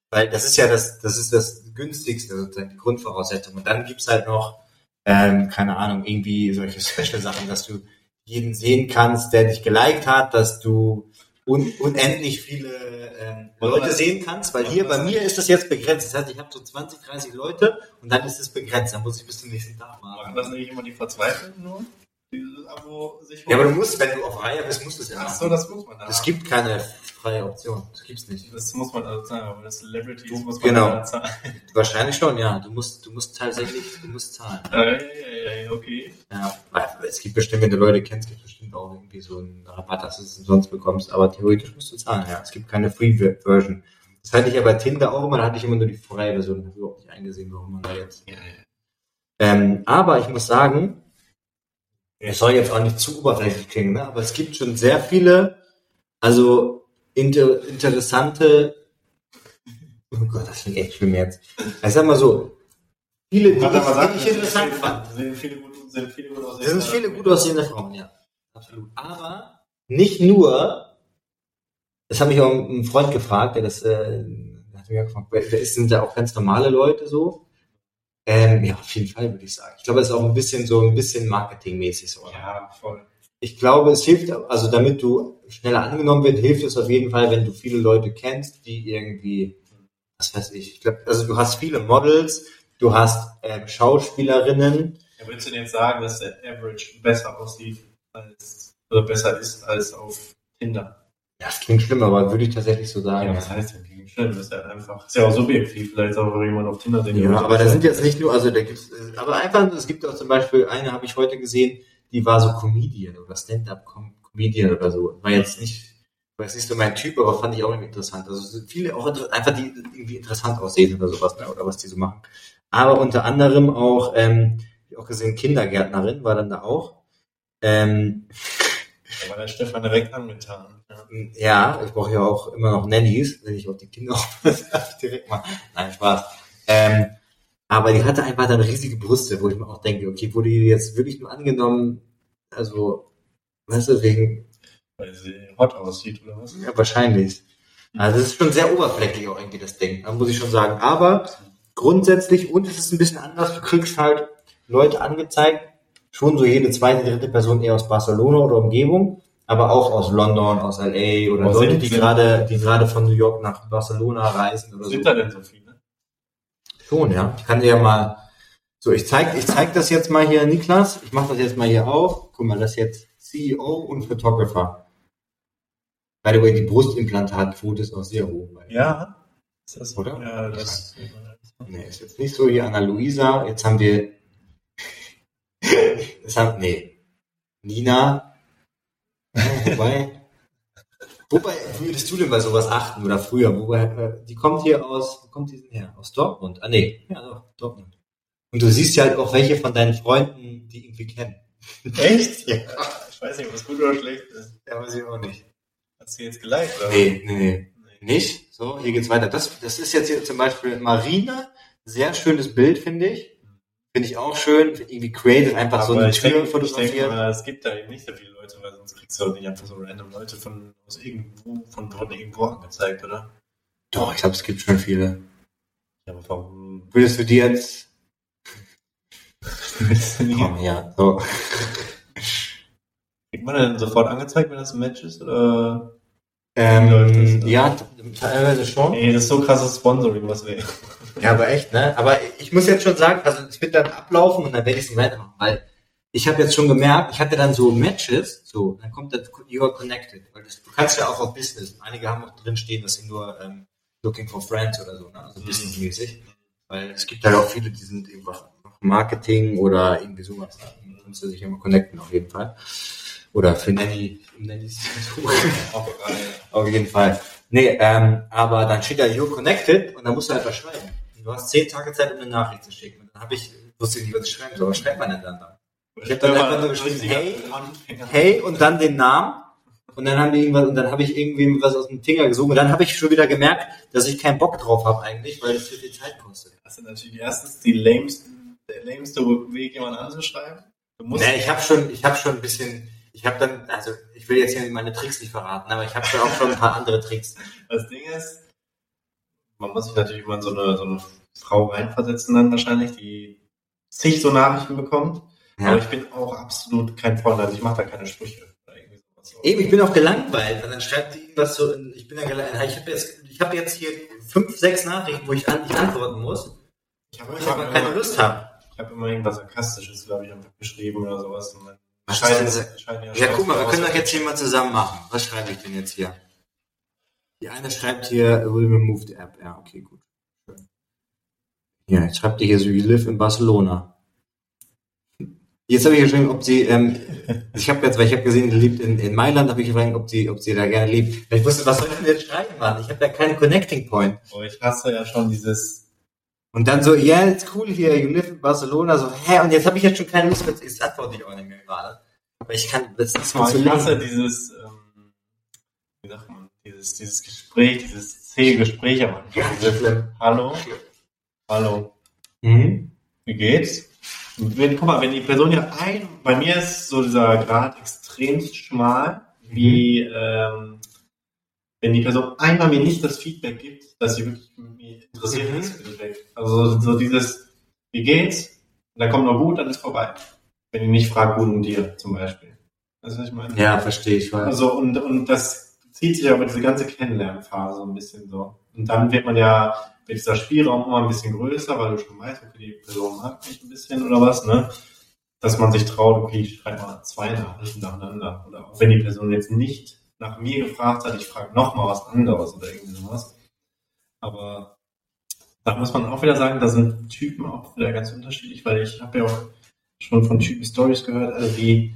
weil das ist ja das, das ist das günstigste, sozusagen die Grundvoraussetzung. Und dann gibt's halt noch, ähm, keine Ahnung, irgendwie solche Special Sachen, dass du jeden sehen kannst, der dich geliked hat, dass du un unendlich viele ähm, Leute sehen kannst, weil hier bei mir ist das jetzt begrenzt. Das heißt, ich habe so 20, 30 Leute und dann ist es begrenzt. Dann muss ich bis zum nächsten Tag Machen machen. das nicht immer die Verzweifelten nur? Dieses Abo sich Ja, aber du musst, wenn du auf Reihe bist, musst du es ja Ach machen. so, das muss man da. Es gibt keine freie Option. Das gibt's nicht. Das muss man also zahlen, aber das Celebrities muss man Genau. zahlen. Wahrscheinlich schon, ja. Du musst, du musst tatsächlich, du musst zahlen. Äh, okay. Ja, es gibt bestimmt, wenn du Leute kennst, gibt es bestimmt auch irgendwie so einen Rabatt, dass du es umsonst bekommst. Aber theoretisch musst du zahlen, ja. Es gibt keine Free-Version. Das hatte ich ja bei Tinder auch immer, da hatte ich immer nur die freie Version. Ich habe überhaupt nicht eingesehen, warum man da jetzt. Ja, ja. Ähm, aber ich muss sagen, es soll jetzt auch nicht zu oberflächlich klingen, ne? aber es gibt schon sehr viele, also inter interessante, oh Gott, das klingt echt schlimm jetzt. Ich sag mal so, viele, die Warte, aber sag, ich, ich interessant fand. Sind viele gut, sind viele gut Es sind viele gut aussehende Frauen, ja. Absolut. Aber nicht nur, das hat mich auch ein Freund gefragt, der das, äh, hat mich auch gefragt, wer, ist, sind da auch ganz normale Leute so? Ähm, ja, auf jeden Fall würde ich sagen. Ich glaube, es ist auch ein bisschen so, ein bisschen marketingmäßig so. Ja, voll. Ich glaube, es hilft, also damit du schneller angenommen wird, hilft es auf jeden Fall, wenn du viele Leute kennst, die irgendwie, was weiß ich, ich glaube, also du hast viele Models, du hast ähm, Schauspielerinnen, Ja, würdest du denn jetzt sagen, dass der Average besser aussieht als, oder besser ist als auf Tinder? Ja, das klingt schlimm, aber würde ich tatsächlich so sagen. Ja, was heißt denn gegen Schlimm? Das ist ja einfach, ist ja auch subjektiv, vielleicht auch jemand auf Tinder den Ja, aber da sind jetzt nicht nur, also da gibt's, äh, aber einfach, es gibt auch zum Beispiel eine, habe ich heute gesehen, die war so Comedian oder Stand-up-Comedian oder so. War jetzt nicht, war jetzt nicht so mein Typ, aber fand ich auch irgendwie interessant. Also viele auch einfach, die irgendwie interessant aussehen oder sowas, ne, oder was die so machen. Aber unter anderem auch, ähm, ich auch gesehen, Kindergärtnerin war dann da auch. Ähm, Da war der Stefan direkt angetan. Ja. Ja, ich brauche ja auch immer noch Nannies, wenn ich auf die Kinder aufpasse, direkt mal. Nein, Spaß. Ähm, aber die hatte einfach dann riesige Brüste, wo ich mir auch denke, okay, wurde die jetzt wirklich nur angenommen, also, weißt du, wegen, Weil sie hot aussieht, oder was? ja, wahrscheinlich. Also das ist schon sehr oberflächlich auch irgendwie das da muss ich schon sagen. Aber grundsätzlich, und es ist ein bisschen anders, du kriegst halt Leute angezeigt, schon so jede zweite, dritte Person eher aus Barcelona oder Umgebung, aber auch aus London, aus LA oder Leute, sind die gerade, die gerade von New York nach Barcelona reisen oder Sind so. da denn so viele? Schon, ja. Ich kann dir ja mal, so ich zeig, ich zeig das jetzt mal hier, Niklas. Ich mache das jetzt mal hier auf. Guck mal, das jetzt CEO und Photographer. By the way, die Brustimplantatquote ist auch sehr hoch. Ja. Ist das Oder? Ja, das. Nee, ist jetzt nicht so hier Anna Luisa. Jetzt haben wir, das haben, nee, Nina. Ja, wobei, wobei würdest du denn bei sowas achten oder früher? Wobei, äh, die kommt hier aus, wo kommt die denn her? Aus Dortmund? Ah, nee, ja, doch, Dortmund. Und du siehst ja halt auch welche von deinen Freunden, die irgendwie kennen. Echt? Ja. Ich weiß nicht, ob das gut oder schlecht ist. Ja, weiß ich auch nicht. Hast du jetzt geliked, oder? Nee, nee, nee. Nicht? So, hier geht's weiter. Das, das ist jetzt hier zum Beispiel Marina, Sehr schönes Bild, finde ich. Finde ich auch schön. Irgendwie creative, einfach so Aber eine ich Tür denke, denke fotografiert. mal, es gibt da eben nicht so viele Leute, weil sonst kriegst du auch nicht einfach so random Leute von aus irgendwo, von, von irgendwo angezeigt, oder? Doch, ich glaube, es gibt schon viele. Ja, aber warum? Würdest du dir jetzt... Kriegt Komm, ja, so. man denn sofort angezeigt, wenn das ein Match ist, oder? Ähm, das? ja, teilweise schon. Nee, das ist so krasses Sponsoring, was wir. Ja, aber echt, ne? Aber ich muss jetzt schon sagen, also es wird dann ablaufen und dann werde ich es weitermachen, weil ich habe jetzt schon gemerkt, ich hatte dann so Matches, so, dann kommt das You are connected, weil das, du kannst ja auch auf Business. Einige haben auch drin stehen, dass sie nur ähm, looking for friends oder so, ne? Also Mhm. businessmäßig. Weil es gibt halt auch viele, die sind eben auf Marketing oder irgendwie sowas. Da kannst du sich immer connecten auf jeden Fall. Oder für Nanny, Nannys auf jeden Fall. Nee, ähm, aber dann steht da You're connected und dann musst du halt was schreiben. Und Du hast zehn Tage Zeit, um eine Nachricht zu schicken. Und dann habe ich, wusste ich nicht, was ich schreiben soll. Was schreibt man denn dann da? Ich habe dann einfach nur geschrieben, hey, hey und dann den Namen. Und dann haben die irgendwas, und dann habe ich irgendwie was aus dem Finger gesogen. Und dann habe ich schon wieder gemerkt, dass ich keinen Bock drauf habe eigentlich, weil das viel, viel Zeit kostet. Das sind natürlich erstens die lamesten, der lämste Weg, jemanden anzuschreiben. Du musst Nee, ich habe schon, ich habe schon ein bisschen, ich habe dann, also ich will jetzt hier meine Tricks nicht verraten, aber ich habe schon auch schon ein paar andere Tricks. Das Ding ist, man muss sich natürlich immer in so eine, so eine Frau reinversetzen dann wahrscheinlich, die zig so Nachrichten bekommt. Aber ich bin auch absolut kein Freund, also ich mache da keine Sprüche. Eben, ich bin auch gelangweilt. Und dann schreibt die irgendwas so, in- ich bin ja gelangweilt. Ich habe jetzt, ich habe jetzt hier fünf, sechs Nachrichten, wo ich an, nicht antworten muss, Ich habe aber keine Lust habe. Ich habe immer irgendwas Sarkastisches, glaube ich, einfach geschrieben oder sowas. Und dann Was denn scheiden Ja, Spaß guck mal, wir können doch jetzt hier mal zusammen machen. Was schreibe ich denn jetzt hier? Die eine schreibt hier, will remove the app. Ja, okay, gut. Ja, jetzt schreibt die hier so, you live in Barcelona. Jetzt habe ich geschrieben, ob sie, ähm, ich habe jetzt, weil ich habe gesehen, sie lebt in, in Mailand, habe ich gefragt, ob sie, ob sie da gerne lebt. Weil ich wusste, was soll ich denn jetzt schreiben, Mann? Ich habe da keinen Connecting Point. Oh, ich hasse ja schon dieses, Und dann so, ja, it's cool hier, you live in Barcelona, so, hä, und jetzt habe ich jetzt schon keine Lust mehr, jetzt antworte ich auch nicht mehr gerade. Aber ich kann, das ist oh, ich hasse dieses, ähm, wie sagt man, dieses, dieses Gespräch, dieses zähe Gespräch am Anfang. Ja. Hallo? Hallo? Mhm. Wie geht's? Wenn, guck mal, wenn die Person ja ein, bei mir ist so dieser Grad extremst schmal, wie ähm, wenn die Person einmal mir nicht das Feedback gibt, dass sie wirklich mir interessiert Mhm. ist, bin ich weg. Also so, dieses, wie geht's? Und dann kommt noch gut, dann ist vorbei. Wenn ich nicht frage, gut und dir zum Beispiel. Weißt du, was ich meine? Ja, verstehe ich. Weiß. Also und, und das zieht sich aber diese ganze Kennenlernphase ein bisschen so. Und dann wird man ja, wird dieser Spielraum immer ein bisschen größer, weil du schon weißt, okay, die Person mag mich ein bisschen oder was, ne? Dass man sich traut, okay, ich schreibe mal zwei Nachrichten nacheinander. Oder auch wenn die Person jetzt nicht nach mir gefragt hat, ich frage noch mal was anderes oder irgendwie sowas. Aber da muss man auch wieder sagen, da sind Typen auch wieder ganz unterschiedlich, weil ich habe ja auch schon von Typen Stories gehört, also die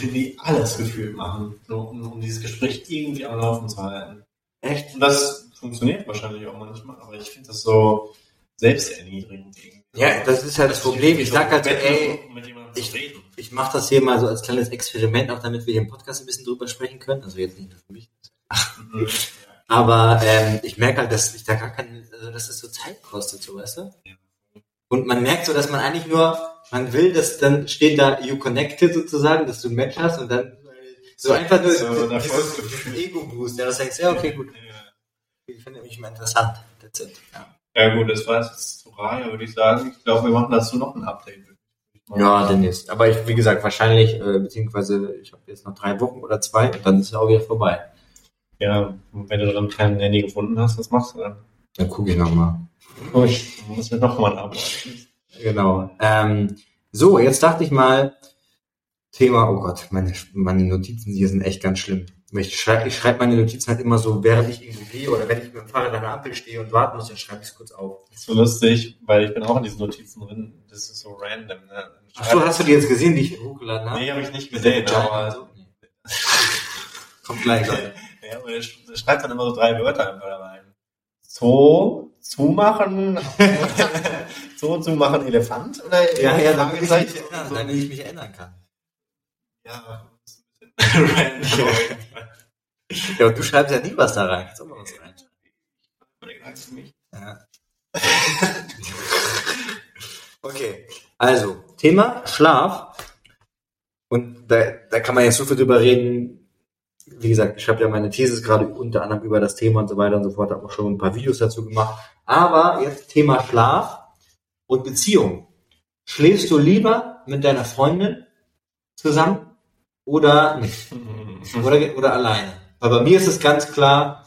die alles gefühlt machen, so, um, um dieses Gespräch irgendwie am Laufen zu halten. Echt? Und das funktioniert wahrscheinlich auch manchmal, aber ich finde das so selbsterniedrigend. Ja, das ist halt das Problem. Ich sag halt so, ey, ich-. Ich mache das hier mal so als kleines Experiment, auch damit wir hier im Podcast ein bisschen drüber sprechen können. Also jetzt nicht nur für mich. Mhm. Aber ähm, ich merke halt, dass ich da gar keinen, also dass es so Zeit kostet, so weißt du? Und man merkt so, dass man eigentlich nur, man will, dass dann steht da you connected sozusagen, dass du ein Match hast und dann so einfach nur So Erfolgsgefühl. Ego-Boost, ja, das denkst, ja, okay, gut. Ich finde mich mal interessant. That's it. Ja. Ja gut, das war jetzt zu Raya, würde ich sagen. Ich glaube, wir machen dazu noch ein Update. Ja, demnächst. Aber ich, wie gesagt, wahrscheinlich, äh, beziehungsweise ich habe jetzt noch drei Wochen oder zwei und dann ist es auch wieder vorbei. Ja, und wenn du dann kein Handy gefunden hast, was machst du dann? Dann gucke ich nochmal. Ich muss mir noch mal ein Abo abschließen. Genau. Ähm, so, jetzt dachte ich mal, Thema, oh Gott, meine, meine Notizen hier sind echt ganz schlimm. Ich schreibe ich schreib meine Notizen halt immer so, während ich irgendwo gehe oder wenn ich mit dem Fahrrad an der Ampel stehe und warten muss, dann schreibe ich es kurz auf. Das ist so lustig, weil ich bin auch in diesen Notizen drin. Das ist so random. Ne? Ach so, hast du die jetzt gesehen, die ich hochgeladen habe? Nee, habe ich nicht gesehen, und aber so? Nee. Kommt gleich, Leute. Ja, aber er sch- schreibt dann immer so drei Wörter einfach da rein. Zoo, zumachen, Zoo, zumachen, Elefant oder Ja, ja, damit ich, mich erinnern, damit ich mich erinnern kann. Ja, Ja, und du schreibst ja nie was da rein. Kannst mal was rein. Überleg, für mich. Ja. Okay, also Thema Schlaf. Und da, da kann man jetzt so viel drüber reden. Wie gesagt, ich habe ja meine Thesis gerade unter anderem über das Thema und so weiter und so fort, habe auch schon ein paar Videos dazu gemacht. Aber jetzt Thema Schlaf und Beziehung. Schläfst du lieber mit deiner Freundin zusammen oder nicht? Oder, oder alleine? Weil bei mir ist es ganz klar,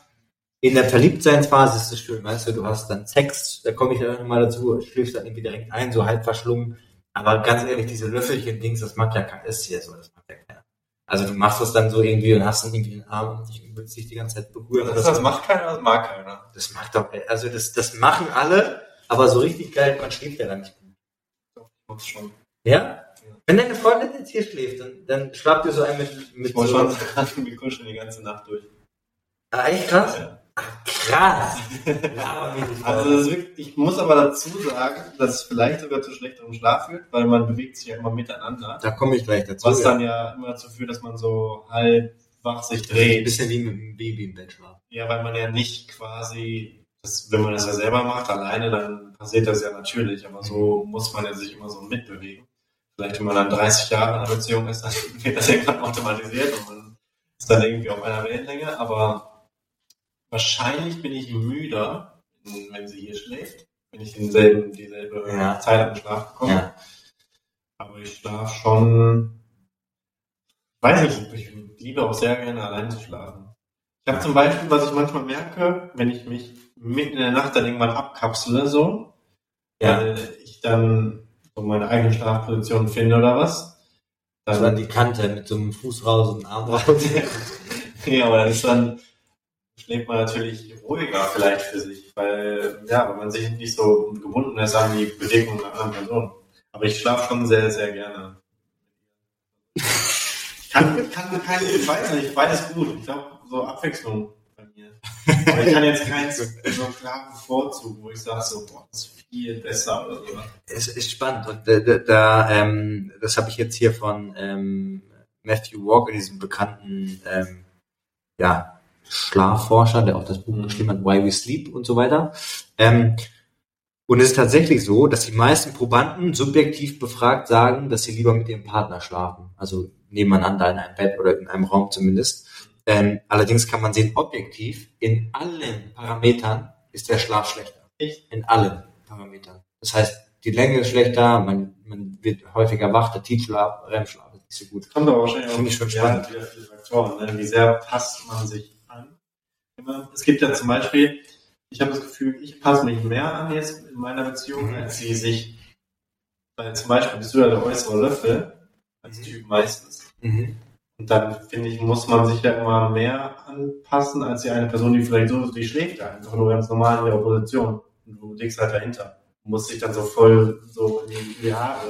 in der Verliebtseinsphase ist es schön, weißt du, du hast dann Sex, da komme ich dann nochmal dazu, schläfst dann irgendwie direkt ein, so halb verschlungen. Aber ganz ehrlich, diese Löffelchen-Dings, das mag ja keiner, ist hier so, das mag ja keiner. Also du machst das dann so irgendwie und hast dann irgendwie den Arm und dich, willst dich die ganze Zeit berühren. Das, das macht keiner, das mag keiner. Das macht doch, also das, das machen alle, aber so richtig geil, man schläft ja dann nicht gut. Doch, ich muss schon. Ja? Wenn deine Freundin jetzt hier schläft, dann, dann schlaft ihr so ein mit, mit Ich muss so, schon wir kuscheln die ganze Nacht durch. Ah, echt krass? Ja. Ah, krass. Ja, Also wirklich, ich muss aber dazu sagen, dass es vielleicht sogar zu schlechterem Schlaf führt, weil man bewegt sich ja immer miteinander. da komme ich gleich dazu. Was ja. dann ja immer dazu führt, dass man so halb wach sich ein dreht. bisschen wie mit einem Baby im Bett schlafen. Ja, weil man ja nicht quasi, das, wenn man das ja selber macht, alleine, dann passiert das ja natürlich, aber so muss man ja sich immer so mitbewegen. Vielleicht, wenn man dann 30 Jahre in einer Beziehung ist, dann wird das irgendwann automatisiert und man ist dann irgendwie auf einer Wellenlänge, aber wahrscheinlich bin ich müder, wenn sie hier schläft, wenn ich denselben, dieselbe Ja. Zeit am Schlaf bekomme. Ja. Aber ich schlafe schon, weiß nicht, ich liebe auch sehr gerne allein zu schlafen. Ich habe zum Beispiel, was ich manchmal merke, wenn ich mich mitten in der Nacht dann irgendwann abkapsele, so, Ja. weil ich dann so meine eigene Schlafposition finde oder was. Dann die Kante mit so einem Fuß raus und Arm raus. ja, aber dann ist dann, schläft man natürlich ruhiger vielleicht für sich, weil, ja, weil man sich nicht so gebunden ist an die Bewegung einer anderen Person. Aber ich schlafe schon sehr, sehr gerne. Kann, kann kein, ich weiß nicht, beides gut. Ich glaube, so Abwechslung bei mir. Aber ich kann jetzt keinen so so einen klaren Vorzug, wo ich sage so, boah, das ist viel besser oder so. Es ist spannend und da, da, da ähm, das habe ich jetzt hier von ähm, Matthew Walker, diesem bekannten ähm, ja, Schlafforscher, der auch das Buch Mhm. geschrieben hat, Why We Sleep und so weiter. Ähm, und es ist tatsächlich so, dass die meisten Probanden subjektiv befragt sagen, dass sie lieber mit ihrem Partner schlafen. Also nebeneinander in einem Bett oder in einem Raum zumindest. Ähm, allerdings kann man sehen, objektiv, in allen Parametern ist der Schlaf schlechter. Echt? In allen Parametern. Das heißt, die Länge ist schlechter, man, man wird häufiger wach, der Tiefschlaf, REM-Schlaf ist nicht so gut. Kommt aber wahrscheinlich Finde ich schon ja, spannend. wieder viele Faktoren. Ne? Wie sehr passt man sich an? Es gibt ja zum Beispiel, ich habe das Gefühl, ich passe mich mehr an jetzt in meiner Beziehung, Mhm. als sie sich, weil zum Beispiel bist du ja der äußere Löffel, als Mhm. Typ meistens. Und dann finde ich, muss man sich ja immer mehr anpassen, als die eine Person, die vielleicht so, die schläft ja einfach nur ganz normal in ihrer Position. Und du liegst halt dahinter. Du musst dich dann so voll so in die, in die Haare.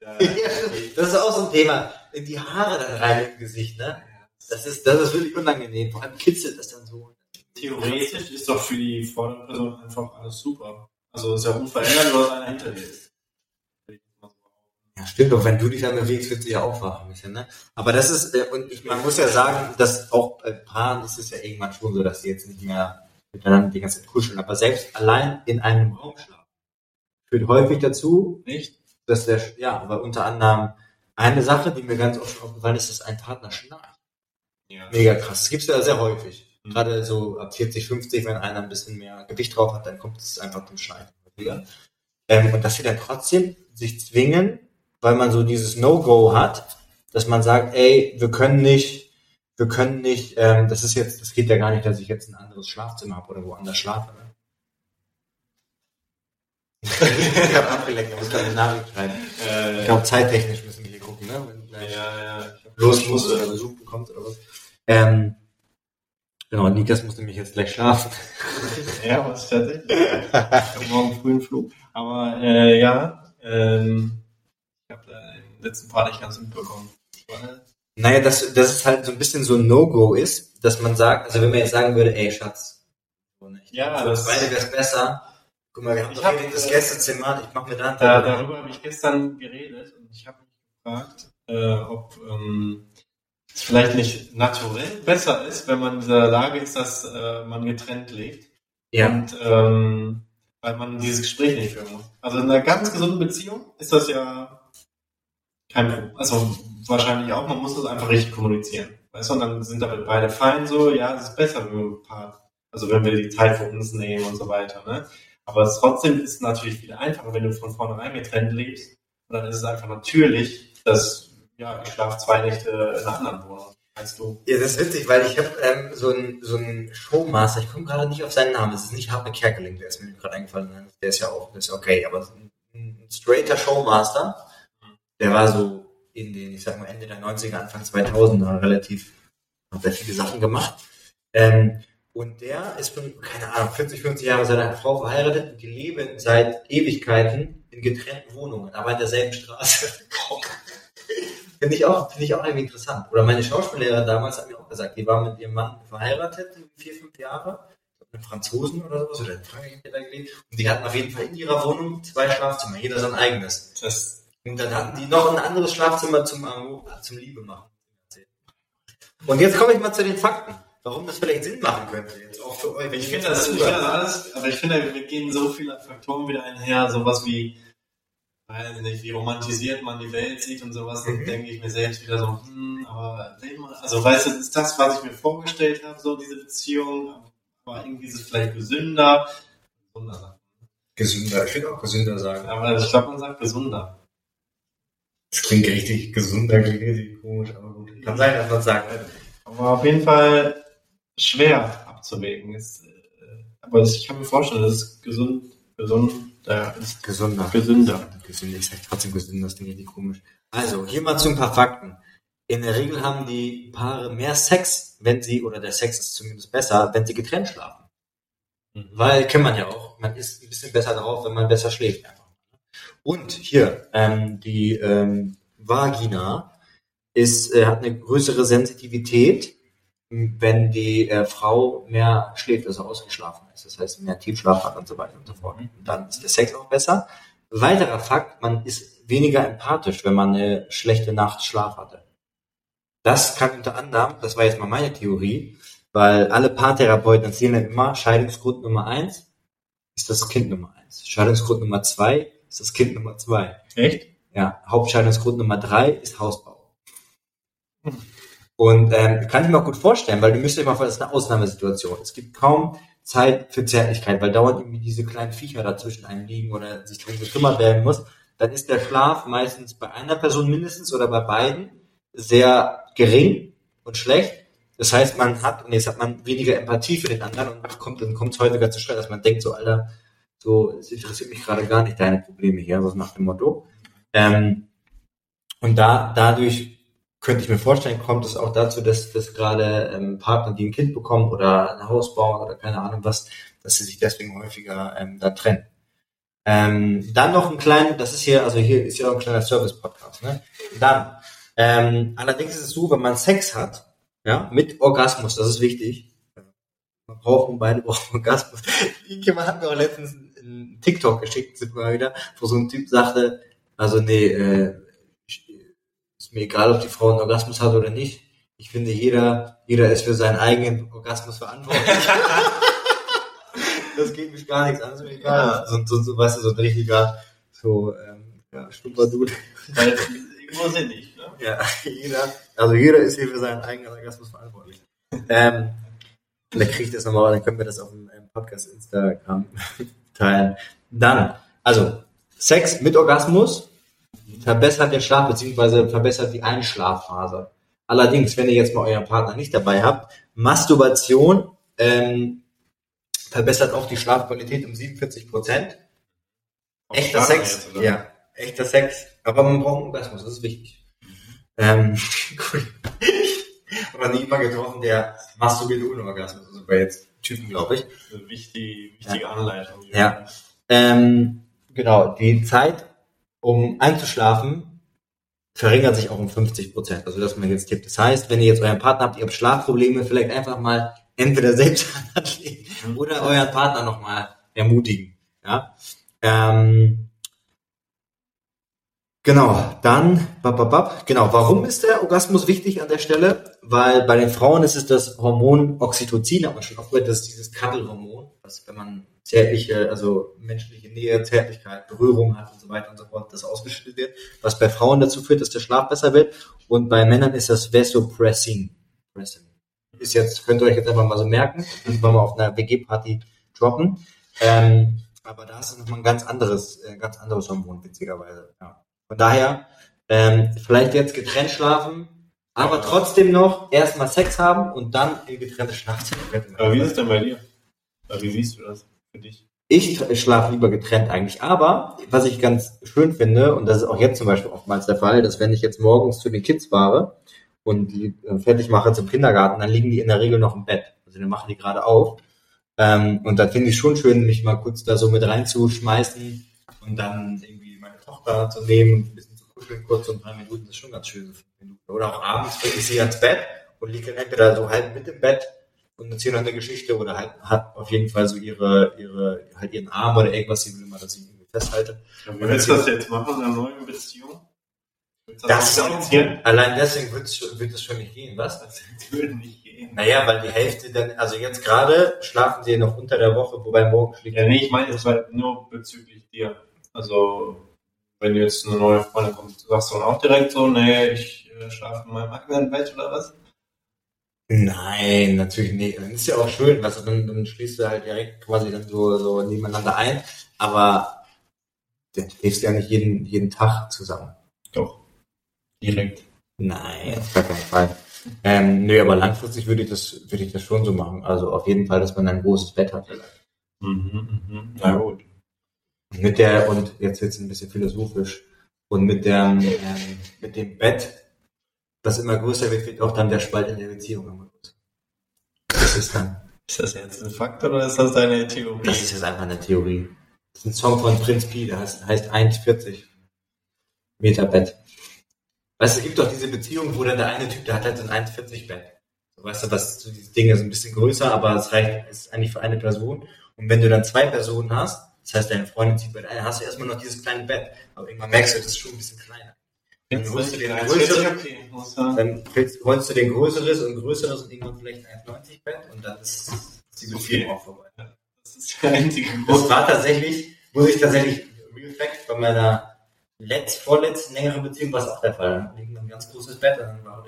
Ja, Das ist auch so ein Thema. In die Haare dann rein im Gesicht, ne? Das ist, das ist wirklich unangenehm. Vor allem kitzelt das dann so. Theoretisch ist doch für die vordere Person einfach alles super. Also ist ja unverändert, dass einer hinter dir ist. Ja, stimmt doch. Wenn du dich dann bewegst, wird sie ja aufwachen ein bisschen, ne? Aber das ist, äh, und ich, man muss ja sagen, dass auch bei Paaren ist es ja irgendwann schon so, dass sie jetzt nicht mehr miteinander die ganze Zeit kuscheln. Aber selbst allein in einem Raum schlafen führt häufig dazu, Nicht? dass der, ja, aber unter anderem eine Sache, die mir ganz oft aufgefallen ist, dass ein Partner schnarcht. Ja. Mega krass. Das gibt's ja sehr häufig. Mhm. Gerade so ab 40, 50, wenn einer ein bisschen mehr Gewicht drauf hat, dann kommt es einfach zum Schneiden. häufiger. Ähm, und dass sie dann trotzdem sich zwingen, weil man so dieses No-Go hat, dass man sagt, ey, wir können nicht, wir können nicht, ähm, das ist jetzt, das geht ja gar nicht, dass ich jetzt ein anderes Schlafzimmer habe oder woanders schlafe. Ne? ich habe abgelenkt, ich muss gerade eine Nachricht schreiben. Äh, Ich glaube, zeittechnisch müssen wir hier gucken, ne? Wenn gleich ja, ja. Ich los muss oder Besuch bekommt oder was. Ähm, genau, Nikas muss nämlich jetzt gleich schlafen. Ja, was. Ich hab morgen früh einen Flug. Aber äh, ja, ähm, ich habe da den letzten Part nicht ganz mitbekommen. Weil- Naja, dass, dass es halt so ein bisschen so ein No-Go ist, dass man sagt, also wenn man jetzt sagen würde, ey Schatz, Ja, für uns beide wäre es besser. Guck mal, wir haben Ich doch hab, das äh, Gästezimmer, ich mach mir da Da, darüber habe ich gestern geredet und ich habe mich gefragt, äh, ob ähm, es vielleicht nicht naturell besser ist, wenn man in dieser Lage ist, dass äh, man getrennt lebt. Ja. Und ähm, weil man dieses Gespräch nicht führen muss. Also in einer ganz gesunden Beziehung ist das ja kein Problem. Also wahrscheinlich auch, man muss das einfach richtig kommunizieren. Weißt du, und dann sind damit beide fein so, ja, es ist besser, wenn wir ein paar, also wenn wir die Zeit für uns nehmen und so weiter, ne? Aber es trotzdem ist natürlich viel einfacher, wenn du von vornherein getrennt lebst. Und dann ist es einfach natürlich, dass, ja, ich schlafe zwei Nächte in einer anderen Wohnung als du. Ja, das ist witzig, weil ich habe ähm, so einen so einen Showmaster, ich komme gerade nicht auf seinen Namen, es ist nicht Harpe Kerkeling, der ist mir gerade eingefallen, der ist ja auch, der ist okay, aber ein straighter Showmaster, der war so in den, ich sag mal, Ende der 90er, Anfang 2000er relativ, hat sehr viele Sachen gemacht. Ähm, und der ist schon, keine Ahnung, 40, 50 Jahre seiner Frau verheiratet und die leben seit Ewigkeiten in getrennten Wohnungen, aber in derselben Straße. finde ich auch, finde ich auch irgendwie interessant. Oder meine Schauspiellehrerin damals hat mir auch gesagt, die war mit ihrem Mann verheiratet, vier, fünf Jahre, mit Franzosen oder sowas, oder in Frankreich gelebt. Und die hatten auf jeden Fall in ihrer Wohnung zwei Schlafzimmer, jeder sein eigenes. Das, Und dann hatten die noch ein anderes Schlafzimmer zum, zum Liebe machen. Und jetzt komme ich mal zu den Fakten. Warum das vielleicht Sinn machen könnte, jetzt auch für euch. Ich finde das, ich finde das alles, aber ich finde, wir gehen so viele Faktoren wieder einher, sowas wie, weiß nicht, wie romantisiert man die Welt sieht und sowas, dann Mhm. denke ich mir selbst wieder so, hm, aber also weißt du, das ist das, was ich mir vorgestellt habe, so diese Beziehung, aber irgendwie ist es vielleicht gesünder, gesünder, Gesünder, ich würde auch gesünder sagen. aber ich glaube, man sagt gesünder. Das klingt richtig gesünder, klingt richtig komisch, aber gut. Kann sein, dass man sagt. Aber auf jeden Fall schwer abzuwägen ist, äh, aber ich kann mir vorstellen, dass es gesund, gesund, da ist Gesünder. gesünder. Gesünder, ich sag trotzdem gesünder, das klingt richtig komisch. Also, hier mal zu ein paar Fakten. In der Regel haben die Paare mehr Sex, wenn sie, oder der Sex ist zumindest besser, wenn sie getrennt schlafen. Weil, kennt man ja auch, man ist ein bisschen besser drauf, wenn man besser schläft. Einfach. Und hier, ähm, die ähm, Vagina ist, äh, hat eine größere Sensitivität, wenn die äh, Frau mehr schläft, also ausgeschlafen ist. Das heißt, mehr Tiefschlaf hat und so weiter und so fort. Und dann ist der Sex auch besser. Weiterer Fakt, man ist weniger empathisch, wenn man eine schlechte Nacht Schlaf hatte. Das kann unter anderem, das war jetzt mal meine Theorie, weil alle Paartherapeuten erzählen dann immer, Scheidungsgrund Nummer eins ist das Kind Nummer eins. Scheidungsgrund Nummer zwei ist das Kind Nummer zwei. Echt? Ja, Hauptscheidungsgrund Nummer drei ist Hausbau. Und ähm, kann ich mir auch gut vorstellen, weil du müsst euch mal vorstellen, das ist eine Ausnahmesituation. Es gibt kaum Zeit für Zärtlichkeit, weil dauernd irgendwie diese kleinen Viecher dazwischen einem liegen oder sich darum gekümmert werden muss. Dann ist der Schlaf meistens bei einer Person mindestens oder bei beiden sehr gering und schlecht. Das heißt, man hat, und jetzt hat man weniger Empathie für den anderen und kommt, dann kommt es häufiger zu Streit, dass man denkt, so, Alter, so, es interessiert mich gerade gar nicht deine Probleme hier, was nach dem Motto. Ähm, und da, dadurch könnte ich mir vorstellen, kommt es auch dazu, dass, dass gerade ähm, Partner, die ein Kind bekommen oder ein Haus bauen oder keine Ahnung was, dass sie sich deswegen häufiger ähm, da trennen. Ähm, dann noch ein kleiner, das ist hier, also hier ist ja auch ein kleiner Service-Podcast, ne? Dann, ähm, allerdings ist es so, wenn man Sex hat, ja, mit Orgasmus, das ist wichtig. Man braucht, und beide brauchen Orgasmus. Jemand hat mir auch letztens einen TikTok geschickt, sind wir mal wieder, wo so ein Typ sagte, also nee, äh, ist mir egal, ob die Frau einen Orgasmus hat oder nicht. Ich finde, jeder, jeder ist für seinen eigenen Orgasmus verantwortlich. das geht mich gar nichts an, ist mir egal. So, so, so, weißt du, so ein richtiger, so, ähm, ja. Weil irgendwo sind ich, ne? Ja, jeder, also jeder ist hier für seinen eigenen Orgasmus verantwortlich. Ähm, vielleicht kriege ich das nochmal, dann können wir das auf dem ähm, Podcast Instagram teilen. Dann, also, Sex mit Orgasmus verbessert den Schlaf, beziehungsweise verbessert die Einschlafphase. Allerdings, wenn ihr jetzt mal euren Partner nicht dabei habt, Masturbation ähm, verbessert auch die Schlafqualität um 47 Prozent. Echter Schlafen Sex, jetzt, ja, echter Sex. Aber man braucht einen Orgasmus, das ist wichtig. Ähm, cool. Aber nie jemand getroffen, der masturbiert ohne Orgasmus. Also jetzt Typen, glaube ich. Eine wichtige, wichtige Anleitung. Ja. Ähm, genau, die Zeit, um einzuschlafen, verringert sich auch um 50 Prozent. Also das mal jetzt Tipp. Das heißt, wenn ihr jetzt euren Partner habt, ihr habt Schlafprobleme, vielleicht einfach mal entweder selbst anlegen Mhm. oder euren Partner nochmal ermutigen. Ja. Ähm, Genau, dann, bababab, genau, warum ist der Orgasmus wichtig an der Stelle? Weil bei den Frauen ist es das Hormon Oxytocin, aber schon oft gehört, das ist dieses Cuddle-Hormon, wenn man zärtliche, also menschliche Nähe, Zärtlichkeit, Berührung hat und so weiter und so fort, das ausgeschüttet wird, was bei Frauen dazu führt, dass der Schlaf besser wird und bei Männern ist das Vasopressin. Pressin. Ist jetzt, könnt ihr euch jetzt einfach mal so merken, wenn wir mal auf einer WG-Party droppen. Ähm, aber da ist nochmal ein ganz anderes, äh, ganz anderes Hormon, witzigerweise. Ja. Von daher, ähm, vielleicht jetzt getrennt schlafen, aber trotzdem noch erstmal Sex haben und dann in getrennte Schlafzimmer. Aber wie ist es denn bei dir? Wie siehst du das für dich? Ich schlafe lieber getrennt eigentlich, aber was ich ganz schön finde, und das ist auch jetzt zum Beispiel oftmals der Fall, dass wenn ich jetzt morgens zu den Kids fahre und die äh, fertig mache zum Kindergarten, dann liegen die in der Regel noch im Bett. Also dann machen die gerade auf. Ähm, und da finde ich schon schön, mich mal kurz da so mit reinzuschmeißen und dann irgendwie Tochter zu nehmen und ein bisschen zu kuscheln, kurz so ein paar Minuten, das ist schon ganz schön. Oder auch abends bringe ich sie ans Bett und liege entweder so halb mit im Bett und erzähle eine Geschichte oder halt hat auf jeden Fall so ihre, ihre, halt ihren Arm oder irgendwas, sie will immer, dass ich irgendwie festhalte. Ja, wie willst du das jetzt machen in einer neuen Beziehung? Das, das allein deswegen wird es, es schon nicht gehen, was? Das würde nicht gehen. Naja, weil die Hälfte dann, also jetzt gerade schlafen sie noch unter der Woche, wobei morgen schlägt. Ja, nee, ich meine, das war nur bezüglich dir. Also, wenn jetzt eine neue Freundin kommt, sagst du dann auch direkt so, nee, ich äh, schlafe in meinem eigenen Bett oder was? Nein, natürlich nicht. Dann ist ja auch schön, also dann, dann schließt du halt direkt quasi dann so, so nebeneinander ein, aber dann schläfst du ja nicht jeden, jeden Tag zusammen. Doch. Direkt. Nein, auf gar keinen Fall. Ähm, nö, aber langfristig würde ich das, würde ich das schon so machen. Also auf jeden Fall, dass man ein großes Bett hat. Mhm, mhm. Na gut. Mit der, und jetzt jetzt ein bisschen philosophisch, und mit der, ähm, mit dem Bett, das immer größer wird, wird auch dann der Spalt in der Beziehung immer größer. Das ist dann. Ist das jetzt ein Fakt oder ist das deine Theorie? Das ist jetzt einfach eine Theorie. Das ist ein Song von Prinz Pi, der heißt, heißt 1,40 Meter Bett. Weißt du, es gibt doch diese Beziehung, wo dann der eine Typ, der hat halt so ein 1,40 Bett. So, weißt du, was, so diese Dinge sind ein bisschen größer, aber es reicht, ist eigentlich für eine Person. Und wenn du dann zwei Personen hast, das heißt, deine Freundin zieht bei dir, hast du erstmal noch dieses kleine Bett, aber irgendwann merkst du, das ist schon ein bisschen kleiner. Dann holst du den größeren, dann holst du den größeres und größeres und irgendwann vielleicht ein 1,90 Bett und dann ist die Beziehung auch vorbei. Das ist der einzige Das war tatsächlich, muss ich tatsächlich, Real Fact, bei meiner letzt, vorletzten längeren Beziehung war es auch der Fall. Irgendwann ein ganz großes Bett und dann war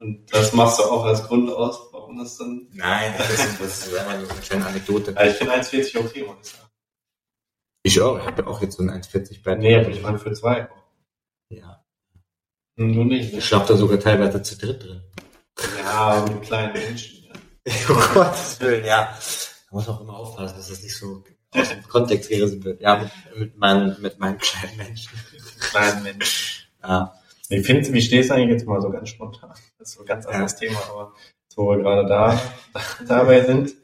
und das machst du auch als Grund aus, warum das dann. Nein, das ist, das ist einfach nur eine kleine Anekdote. Also ich finde 1,40 okay, muss ich sagen. Ich auch, ich habe auch jetzt so ein 1,40 Bett. Nee, aber ich meine für zwei. Ja. Du nicht. Ich schlafe da sogar teilweise zu dritt drin. Ja, mit kleinen Menschen. Ja. um Gottes Willen, ja. Man muss auch immer aufpassen, dass das nicht so aus dem Kontext gerissen wird. Ja, mit, mit, meinen, mit meinen kleinen Menschen. Kleinen Menschen. Ja. Wie, findest, wie stehst du eigentlich jetzt mal so ganz spontan? Das ist so ein ganz anderes ja. Thema, aber wo wir gerade da, dabei sind,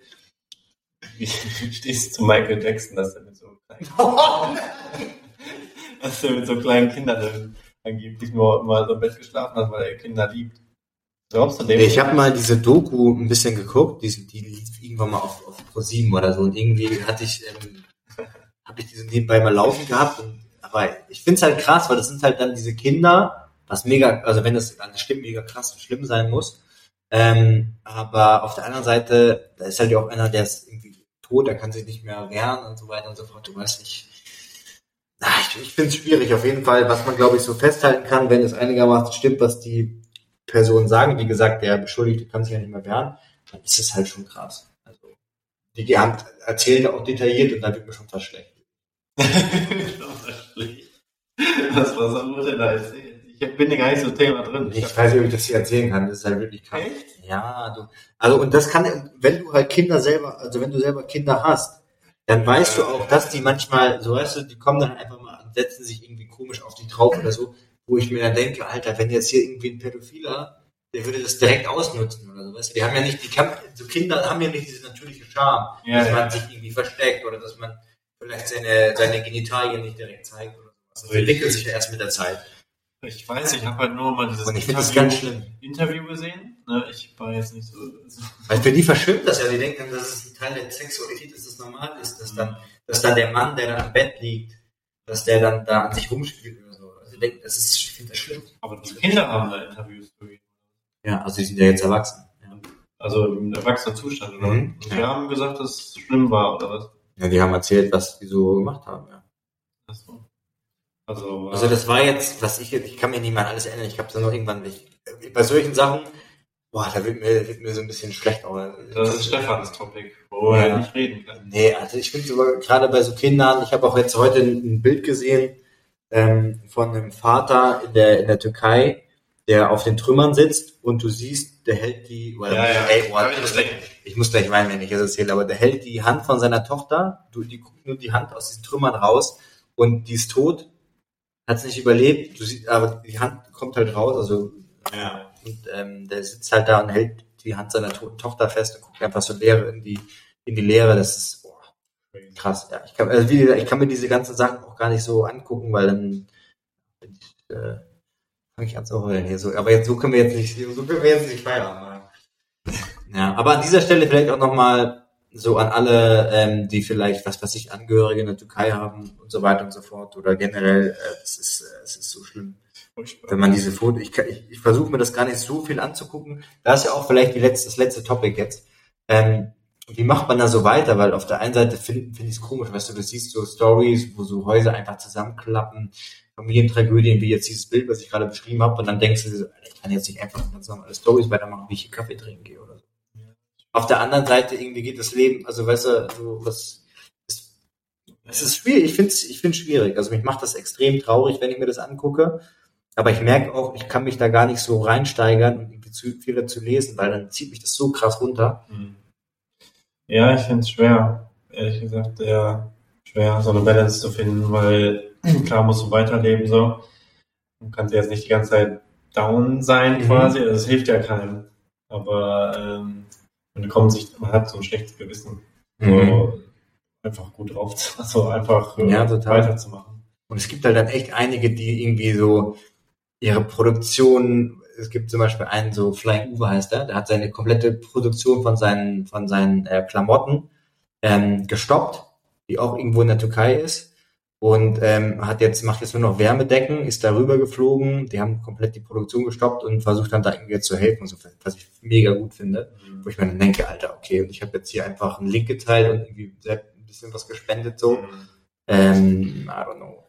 wie stehst du zu Michael Jackson, dass er mit so kleinen, dass er mit so kleinen Kindern angeblich nur mal so im Bett geschlafen hat, weil er Kinder liebt? Glaubst du dem? Ich habe mal diese Doku ein bisschen geguckt, die, die lief irgendwann mal auf, auf Pro7 oder so und irgendwie hatte ich, ähm, habe ich diese nebenbei mal laufen gehabt und aber ich finde es halt krass, weil das sind halt dann diese Kinder, was mega, also wenn das, das stimmt, mega krass und schlimm sein muss. Ähm, aber auf der anderen Seite, da ist halt auch einer, der ist irgendwie tot, der kann sich nicht mehr wehren und so weiter und so fort. Du weißt nicht. Na, ich, ich finde es schwierig. Auf jeden Fall, was man, glaube ich, so festhalten kann, wenn es einigermaßen stimmt, was die Personen sagen. Wie gesagt, der Beschuldigte kann sich ja nicht mehr wehren. Dann ist es halt schon krass. Also, die, die haben, erzählen auch detailliert und dann wird mir schon fast schlecht. was, was haben wir denn da erzählt? Ich bin ja gar nicht so Thema drin. Ich, weiß nicht, ob ich das hier erzählen kann. Das ist halt wirklich krass. Echt? Ja, du, also und das kann, wenn du halt Kinder selber, also wenn du selber Kinder hast, dann weißt du auch, dass die manchmal, so weißt du, die kommen dann einfach mal und setzen sich irgendwie komisch auf die drauf oder so, wo ich mir dann denke, Alter, wenn jetzt hier irgendwie ein Pädophiler, der würde das direkt ausnutzen oder so, weißt du, die haben ja nicht, die kann, so Kinder haben ja nicht diese natürliche Charme, ja, dass ja. man sich irgendwie versteckt oder dass man vielleicht seine, seine Genitalien nicht direkt zeigt oder sowas. Das entwickelt sich ja erst mit der Zeit. Ich weiß, ich habe halt nur mal dieses Interview, Interview, gesehen. Ne? Ich war jetzt nicht so. so Weil für die verschwimmt das ja, die denken, dass es ein Teil der Sexualität ist, das normal ist, dass dann, dass dann der Mann, der da am Bett liegt, dass der dann da an sich rumspielt oder so. denke, das ist, ich finde das schlimm. Aber die Kinder haben da Interviews gegeben. Ja, also die sind ja jetzt erwachsen. Ja, Also im erwachsenen Zustand, oder? Mhm. Und die Ja. haben gesagt, dass es schlimm war, oder was? ja die haben erzählt, was die so gemacht haben, ja. Also, Also das war jetzt, was ich jetzt, ich kann mir nicht mal alles erinnern, ich habe es noch irgendwann nicht. Bei solchen Sachen, boah, da wird mir, wird mir so ein bisschen schlecht, aber. das ist Stefans Topic, wo Ja. er nicht reden kann. Nee, also ich finde sogar gerade bei so Kindern, ich habe auch jetzt heute ein, Bild gesehen ähm, von einem Vater in der, in der Türkei, der auf den Trümmern sitzt und du siehst, der hält die, oder, ey, boah, ich muss gleich, ich muss gleich weinen, wenn ich das erzähle, aber der hält die Hand von seiner Tochter, du, die guckt nur die Hand aus diesen Trümmern raus und die ist tot, hat es nicht überlebt, du siehst, aber die Hand kommt halt raus, also Ja. und ähm, der sitzt halt da und hält die Hand seiner toten Tochter fest und guckt einfach so leer in die, in die Leere. Das ist boah, krass. Ja, ich kann, also wie gesagt, ich kann mir diese ganzen Sachen auch gar nicht so angucken, weil dann bin ich, äh, fange ich an zu heulen hier so. Aber jetzt so können wir jetzt nicht, so können wir jetzt nicht Feierabend machen. Ja, aber an dieser Stelle vielleicht auch nochmal so an alle, ähm, die vielleicht, was weiß ich, Angehörige in der Türkei haben und so weiter und so fort oder generell, äh, es ist, äh, es ist so schlimm wenn man diese Foto, ich, kann- ich, ich versuche mir das gar nicht so viel anzugucken. Da ist ja auch vielleicht die letzte, das letzte Topic jetzt. Ähm, wie macht man da so weiter? Weil auf der einen Seite finde find ich es komisch, weißt du, du siehst so Stories, wo so Häuser einfach zusammenklappen, Familientragödien, wie jetzt dieses Bild, was ich gerade beschrieben habe, und dann denkst du so, ich kann jetzt nicht einfach ganz normale Stories weitermachen, wie ich hier Kaffee trinken gehe oder. Auf der anderen Seite irgendwie geht das Leben, also weißt du, so was ist, es ist schwierig, ich finde es ich find's schwierig. Also mich macht das extrem traurig, wenn ich mir das angucke. Aber ich merke auch, ich kann mich da gar nicht so reinsteigern und irgendwie zu viel dazu lesen, weil dann zieht mich das so krass runter. Mhm. Ja, ich finde es schwer, ehrlich gesagt, sehr schwer, so eine Balance zu finden, weil klar musst du weiterleben so. Du kannst jetzt nicht die ganze Zeit down sein Mhm. quasi, also es hilft ja keinem. Aber ähm, man kommt sich, man hat so ein schlechtes Gewissen. So, einfach gut drauf, zu- also einfach äh, Ja, total. weiterzumachen. Und es gibt halt dann echt einige, die irgendwie so ihre Produktion, es gibt zum Beispiel einen, so Flying Uwe heißt er, der hat seine komplette Produktion von seinen, von seinen äh, Klamotten ähm, gestoppt, die auch irgendwo in der Türkei ist. Und ähm, hat jetzt, macht jetzt nur noch Wärmedecken, ist darüber geflogen, die haben komplett die Produktion gestoppt und versucht dann da irgendwie zu helfen, so, was ich mega gut finde. Wo ich mir dann denke, Alter, okay, und ich habe jetzt hier einfach einen Link geteilt und irgendwie selbst ein bisschen was gespendet so. Mhm. Ähm, I don't know.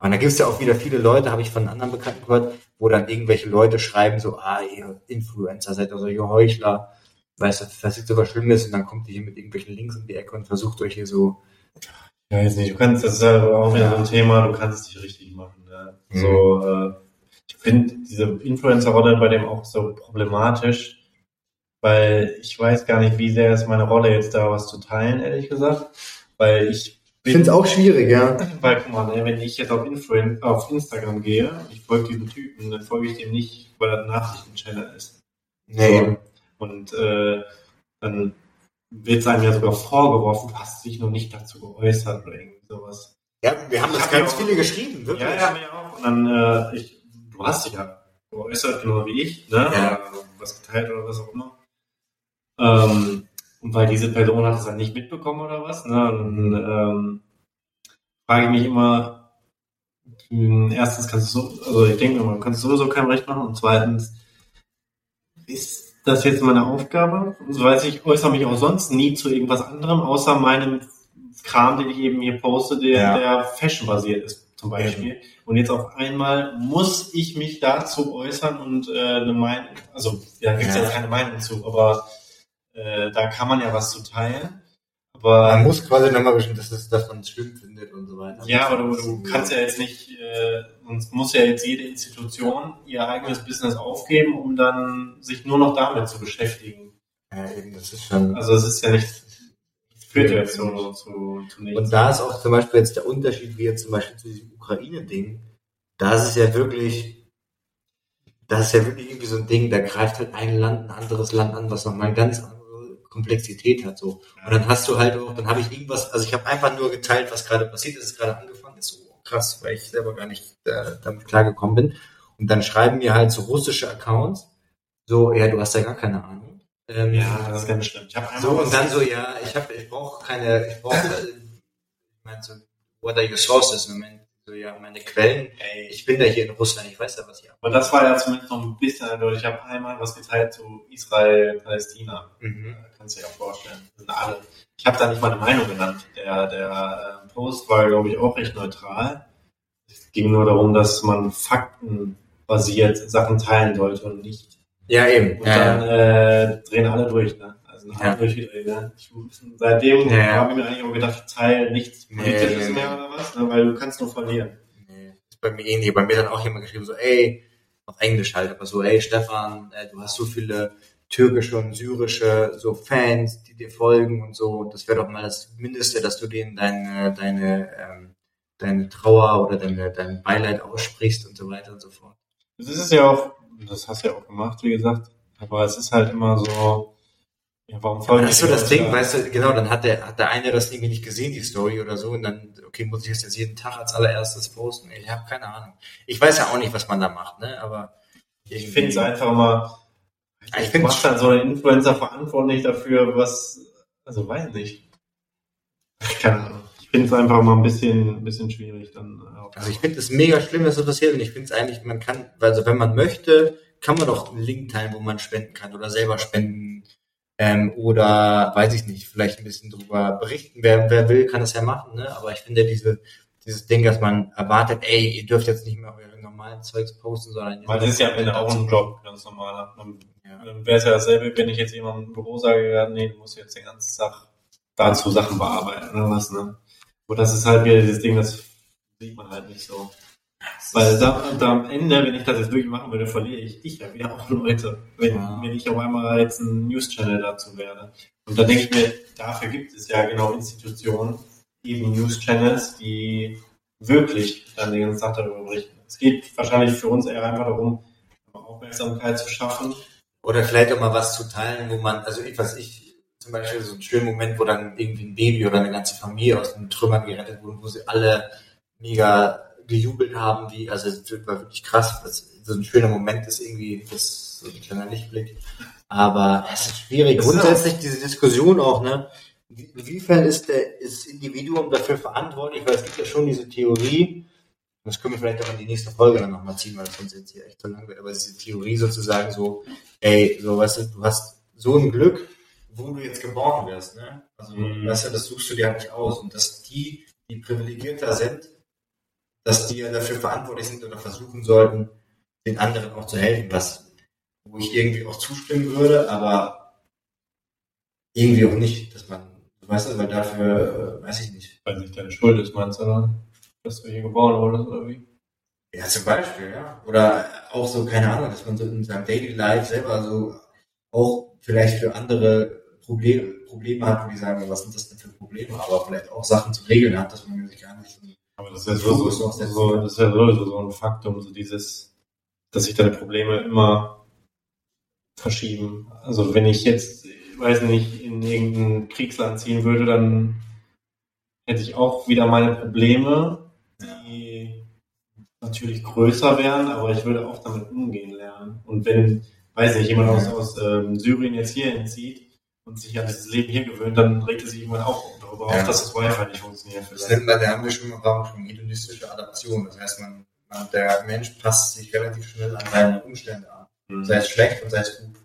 Und da gibt's ja auch wieder viele Leute, habe ich von anderen Bekannten gehört, wo dann irgendwelche Leute schreiben so, ah, ihr Influencer seid also ihr Heuchler, weißt du, das ist so was Schlimmes und dann kommt ihr hier mit irgendwelchen Links um die Ecke und versucht euch hier so, Ja, jetzt nicht. Du kannst, das ist ja auch wieder so ein Thema, du kannst es nicht richtig machen. Ne? Mhm. So, äh, ich finde diese Influencer-Rolle bei dem auch so problematisch, weil ich weiß gar nicht, wie sehr ist meine Rolle jetzt da was zu teilen, ehrlich gesagt. Weil ich bin, auch schwierig, ja. weil guck mal, ne, wenn ich jetzt auf, Influen auf Instagram gehe, ich folge diesem Typen, dann folge ich dem nicht, weil er ein Nachrichtenchannel ist. Nee. Und äh, dann wird einem ja sogar vorgeworfen, du hast dich noch nicht dazu geäußert oder irgendwie sowas. Ja, wir haben das Hab ganz ich auch- viele geschrieben, wirklich. Ja, ja, mir auch. Und dann, äh, ich, du hast dich ja geäußert, genau wie ich, ne? Ja. Oder was geteilt oder was auch immer. Ähm, und weil diese Person hat es dann nicht mitbekommen oder was, ne? Dann ähm, frage ich mich immer, erstens kannst du so, also ich denke immer, du kannst sowieso kein Recht machen und zweitens, ist das jetzt meine Aufgabe? So weiß ich, äußere mich auch sonst nie zu irgendwas anderem, außer meinem Kram, den ich eben hier poste, der, Ja. der fashion-basiert ist, zum Beispiel. Und jetzt auf einmal muss ich mich dazu äußern und äh, eine Meinung, also ja, gibt es ja. Ja. keine Meinung zu, aber äh, da kann man ja was zu teilen. Aber Man muss quasi nochmal bestimmt, dass, das, dass man es schlimm findet und so weiter. ja, aber du, du kannst ja jetzt nicht, äh, sonst muss ja jetzt jede Institution ihr eigenes Business aufgeben, um dann sich nur noch damit zu beschäftigen. Ja, eben, das ist schon. Also es ist ja nicht, es führt ja jetzt zu, zu, zu nichts. Und da ist auch zum Beispiel jetzt der Unterschied, wie jetzt zum Beispiel zu diesem Ukraine-Ding. Da ist es ja wirklich, das ist ja wirklich irgendwie so ein Ding, da greift halt ein Land ein anderes Land an, was nochmal ganz andere Komplexität hat. so. Und dann hast du halt auch, dann habe ich irgendwas, also ich habe einfach nur geteilt, was gerade passiert ist, es gerade angefangen ist, so krass, weil ich selber gar nicht äh, damit klargekommen bin. Und dann schreiben mir halt so russische Accounts, so, ja, du hast ja gar keine Ahnung. Ähm, ja, das ist ganz schlimm. Ich so, und dann so, ja, ich habe, ich brauche keine, ich brauche, ich meine so, what are your sources? Dann So, ja, meine Quellen, ey, ich bin ja hier in Russland, ich weiß ja, was hier Aber das war ja zumindest noch ein bisschen eindeutig. Ich habe einmal was geteilt zu Israel, Palästina. Mhm. Kannst du dir auch vorstellen. Das sind alle. Ich habe da nicht mal eine Meinung genannt. Der, der äh, Post war, glaube ich, auch recht neutral. Es ging nur darum, dass man faktenbasiert Sachen teilen sollte und nicht. Ja, eben. Und Ja, dann ja. äh, drehen alle durch, ne? Also Ja. ne? Ich, seitdem Ja, habe ich mir eigentlich auch gedacht, ich teile nichts Politisches nee, mehr oder was, ne? weil du kannst nur verlieren. Nee, ist bei mir ähnlich. Bei mir hat auch jemand geschrieben, so, ey, auf Englisch halt, aber so, ey, Stefan, äh, du hast so viele türkische und syrische so Fans, die dir folgen und so. Das wäre doch mal das Mindeste, dass du denen deine, deine, ähm, deine Trauer oder deine, dein Beileid aussprichst und so weiter und so fort. Das ist ja auch, das hast du ja auch gemacht, wie gesagt. Aber es ist halt immer so, ja, warum folgen das ist so das Ding, da? weißt du, genau, dann hat der, hat der eine das irgendwie nicht gesehen, die Story oder so, und dann, okay, muss ich das jetzt jeden Tag als allererstes posten? Ich habe keine Ahnung. Ich weiß ja auch nicht, was man da macht, ne, aber Ich finde es einfach immer, Ich ich find's- finde dann so ein Influencer verantwortlich dafür, was, also weiß nicht. Keine Ahnung. Ich finde es einfach mal ein bisschen, ein bisschen schwierig dann. äh. Also ich finde es mega schlimm, dass das passiert und ich finde es eigentlich, man kann, also wenn man möchte, kann man doch einen Link teilen, wo man spenden kann oder selber spenden ähm, oder weiß ich nicht, vielleicht ein bisschen drüber berichten. Wer, wer will, kann das ja machen, ne? Aber ich finde diese dieses Ding, dass man erwartet, ey, ihr dürft jetzt nicht mehr eure normalen Zeugs posten, sondern Weil das ist ja am Ende auch ein Job, ganz normaler. Dann, Ja. dann wäre es ja dasselbe, wenn ich jetzt jemandem im Büro sage, ja, nee, du musst jetzt den ganzen Tag dazu Sachen bearbeiten oder was, ne? Und das ist halt wieder dieses Ding, das sieht man halt nicht so. Weil da, da am Ende, wenn ich das jetzt wirklich machen würde, verliere ich dich ja wieder auch Leute, wenn, Ja. wenn ich auf einmal jetzt ein News-Channel dazu werde. Und da denke ich mir, dafür gibt es ja genau Institutionen, eben News-Channels, die wirklich dann den ganzen Tag darüber berichten. Es geht wahrscheinlich für uns eher einfach darum, Aufmerksamkeit zu schaffen. Oder vielleicht auch mal was zu teilen, wo man, also ich, was ich, zum Beispiel so einen schönen Moment, wo dann irgendwie ein Baby oder eine ganze Familie aus den Trümmern gerettet wurde, wo sie alle mega gejubelt haben, wie, also es war wirklich krass, das, so ein schöner Moment ist irgendwie, das ist so ein kleiner Lichtblick. Aber es ist schwierig. Ist Grundsätzlich diese Diskussion auch, ne? Wie- Inwiefern ist der, ist das Individuum dafür verantwortlich? Weil es gibt ja schon diese Theorie, das können wir vielleicht auch in die nächste Folge dann nochmal ziehen, weil das sonst jetzt hier echt so lang wird, aber diese Theorie sozusagen so, ey, so, weißt du, du hast so ein Glück, wo du jetzt geboren wirst, ne? Also, Mhm. weißt du, das suchst du dir halt nicht aus. Und dass die, die privilegierter sind, dass die ja dafür verantwortlich sind oder versuchen sollten, den anderen auch zu helfen, was, wo ich irgendwie auch zustimmen würde, aber irgendwie auch nicht, dass man, weißt du, weil dafür, äh, weiß ich nicht. Weil nicht deine Schuld ist, meinst du, oder? Dass du hier geboren wurdest, oder wie? Ja, zum Beispiel, ja. Oder auch so, keine Ahnung, dass man so in seinem Daily Life selber so auch vielleicht für andere Probleme, Probleme hat, wo die sagen, was sind das denn für Probleme, aber vielleicht auch Sachen zu regeln hat, dass man sich gar nicht so Aber das ist ja Fokus so, so, das ist ja sowieso so ein Faktum, so dieses, dass sich deine Probleme immer verschieben. Also wenn ich jetzt, weiß nicht, in irgendein Kriegsland ziehen würde, dann hätte ich auch wieder meine Probleme, die natürlich größer wären, aber ich würde auch damit umgehen lernen. Und wenn, weiß nicht, jemand aus, aus ähm, Syrien jetzt hier hinzieht und sich an dieses Leben hier gewöhnt, dann regt er sich irgendwann auch darüber Ja. auf, dass das Wi-Fi nicht funktioniert. Das nennt man, da haben wir schon mal schon hedonistische Adaption. Das heißt, man, man, der Mensch passt sich relativ schnell an seine Umstände an. Mhm. Sei es schlecht und sei es gut.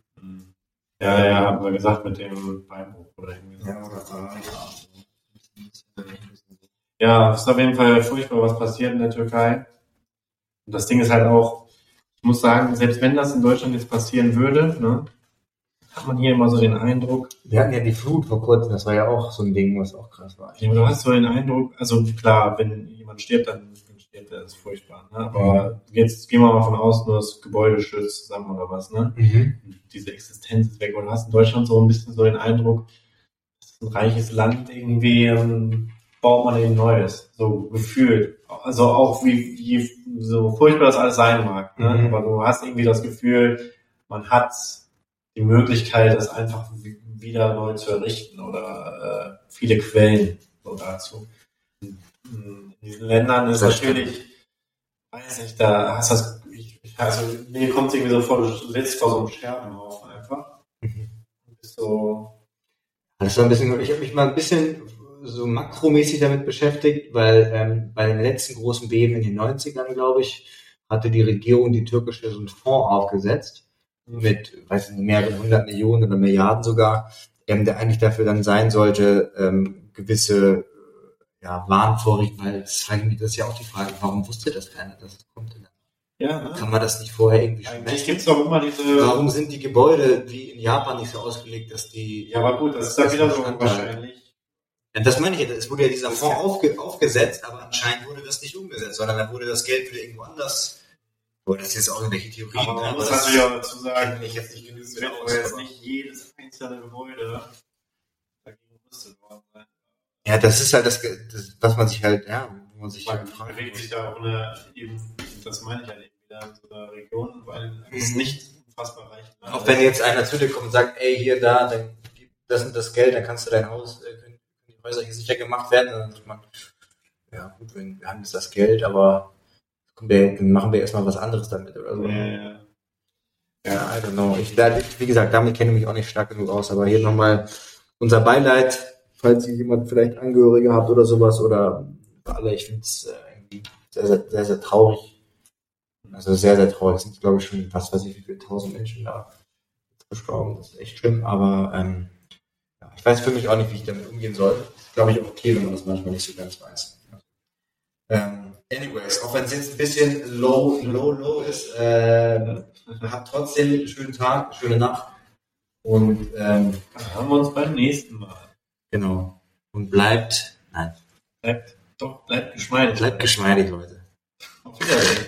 Ja, ja, haben wir gesagt mit dem Beinbruch oder irgendwie so. Ja, oder so. Ja, es ist auf jeden Fall furchtbar, was passiert in der Türkei. Und das Ding ist halt auch, ich muss sagen, selbst wenn das in Deutschland jetzt passieren würde, ne, hat man hier immer so den Eindruck, Wir hatten ja die Flut vor kurzem, das war ja auch so ein Ding, was auch krass war. ja, du hast so den Eindruck, also klar, wenn jemand stirbt, dann stirbt er, das ist furchtbar. Ne? Aber jetzt gehen wir mal von aus, nur das Gebäude stürzt zusammen oder was, ne? Mhm. diese Existenz ist weg. Und du hast in Deutschland so ein bisschen so den Eindruck, es ist ein reiches Land irgendwie, ähm, baut man ein neues, so gefühlt. Also auch wie, wie so furchtbar das alles sein mag. Ne? Mhm. Aber du hast irgendwie das Gefühl, man hat die Möglichkeit, das einfach wieder neu zu errichten oder äh, viele Quellen so dazu. In diesen Ländern ist Das stimmt. natürlich, weiß nicht, da hast du das, ich, ich- also mir kommt es irgendwie so vor, du sitzt vor so einem Scherbenhaufen einfach. Mhm. So, Das war ein bisschen, ich habe mich mal ein bisschen so makromäßig damit beschäftigt, weil ähm, bei den letzten großen Beben in den 90ern, glaube ich, hatte die Regierung, die türkische, so einen Fonds aufgesetzt mit, weiß ich nicht, mehreren hundert Millionen oder Milliarden sogar, ähm, der eigentlich dafür dann sein sollte, ähm, gewisse ja, Warnvorrichten, weil das, das ist ja auch die Frage, warum wusste das keiner, dass es kommt? Ja, ne? Kann man das nicht vorher irgendwie Eigentlich gibt's doch immer diese. Warum sind die Gebäude wie in Japan nicht so ausgelegt, dass die... Ja, aber gut, das ist dann wieder so Bestandteil- wahrscheinlich. Ja, das meine ich, es wurde ja dieser Fonds aufge, aufgesetzt, aber anscheinend wurde das nicht umgesetzt, sondern dann wurde das Geld wieder irgendwo anders. Boah, das ist jetzt auch irgendwelche Theorien. Aber man aber muss natürlich auch dazu sagen, ich jetzt nicht genug es mit aus, aber jetzt aber- nicht jedes einzelne Gebäude dagegen gerüstet worden sein. Ja, das ist halt das, das was man sich halt, ja, wo man sich Man halt fragt. bewegt sich da ohne eben, das meine ich halt eben wieder in so einer Region, weil es nicht unfassbar reicht. Auch wenn jetzt einer zu dir kommt und sagt, ey, hier, da, dann gib das und das Geld, dann kannst du dein Haus, äh, können die Häuser hier sicher gemacht werden. Dann sagt man, ja gut, wir haben jetzt das Geld, aber dann machen wir erstmal was anderes damit oder so. Ja, ja. I don't know. Ich, da, wie gesagt, damit kenne ich mich auch nicht stark genug aus, aber hier nochmal unser Beileid, falls ihr jemand vielleicht Angehörige habt oder sowas oder alle, ich finde es äh, irgendwie sehr, sehr, sehr, sehr traurig. Also sehr, sehr traurig. Es sind, glaube ich, schon, was weiß ich, wie viele tausend Menschen da gestorben. Das ist echt schlimm, aber ähm, ja, ich weiß für mich auch nicht, wie ich damit umgehen soll. Ist, glaube ich, auch okay, wenn man das manchmal nicht so ganz weiß. Ähm, anyways, auch wenn es jetzt ein bisschen low, low, low ist, äh, habt trotzdem einen schönen Tag, schöne Nacht. Und ähm, Dann haben wir uns beim nächsten Mal. genau. Und bleibt, nein, Bleibt, doch, bleibt geschmeidig. bleibt geschmeidig, Leute. Auf Wiedersehen.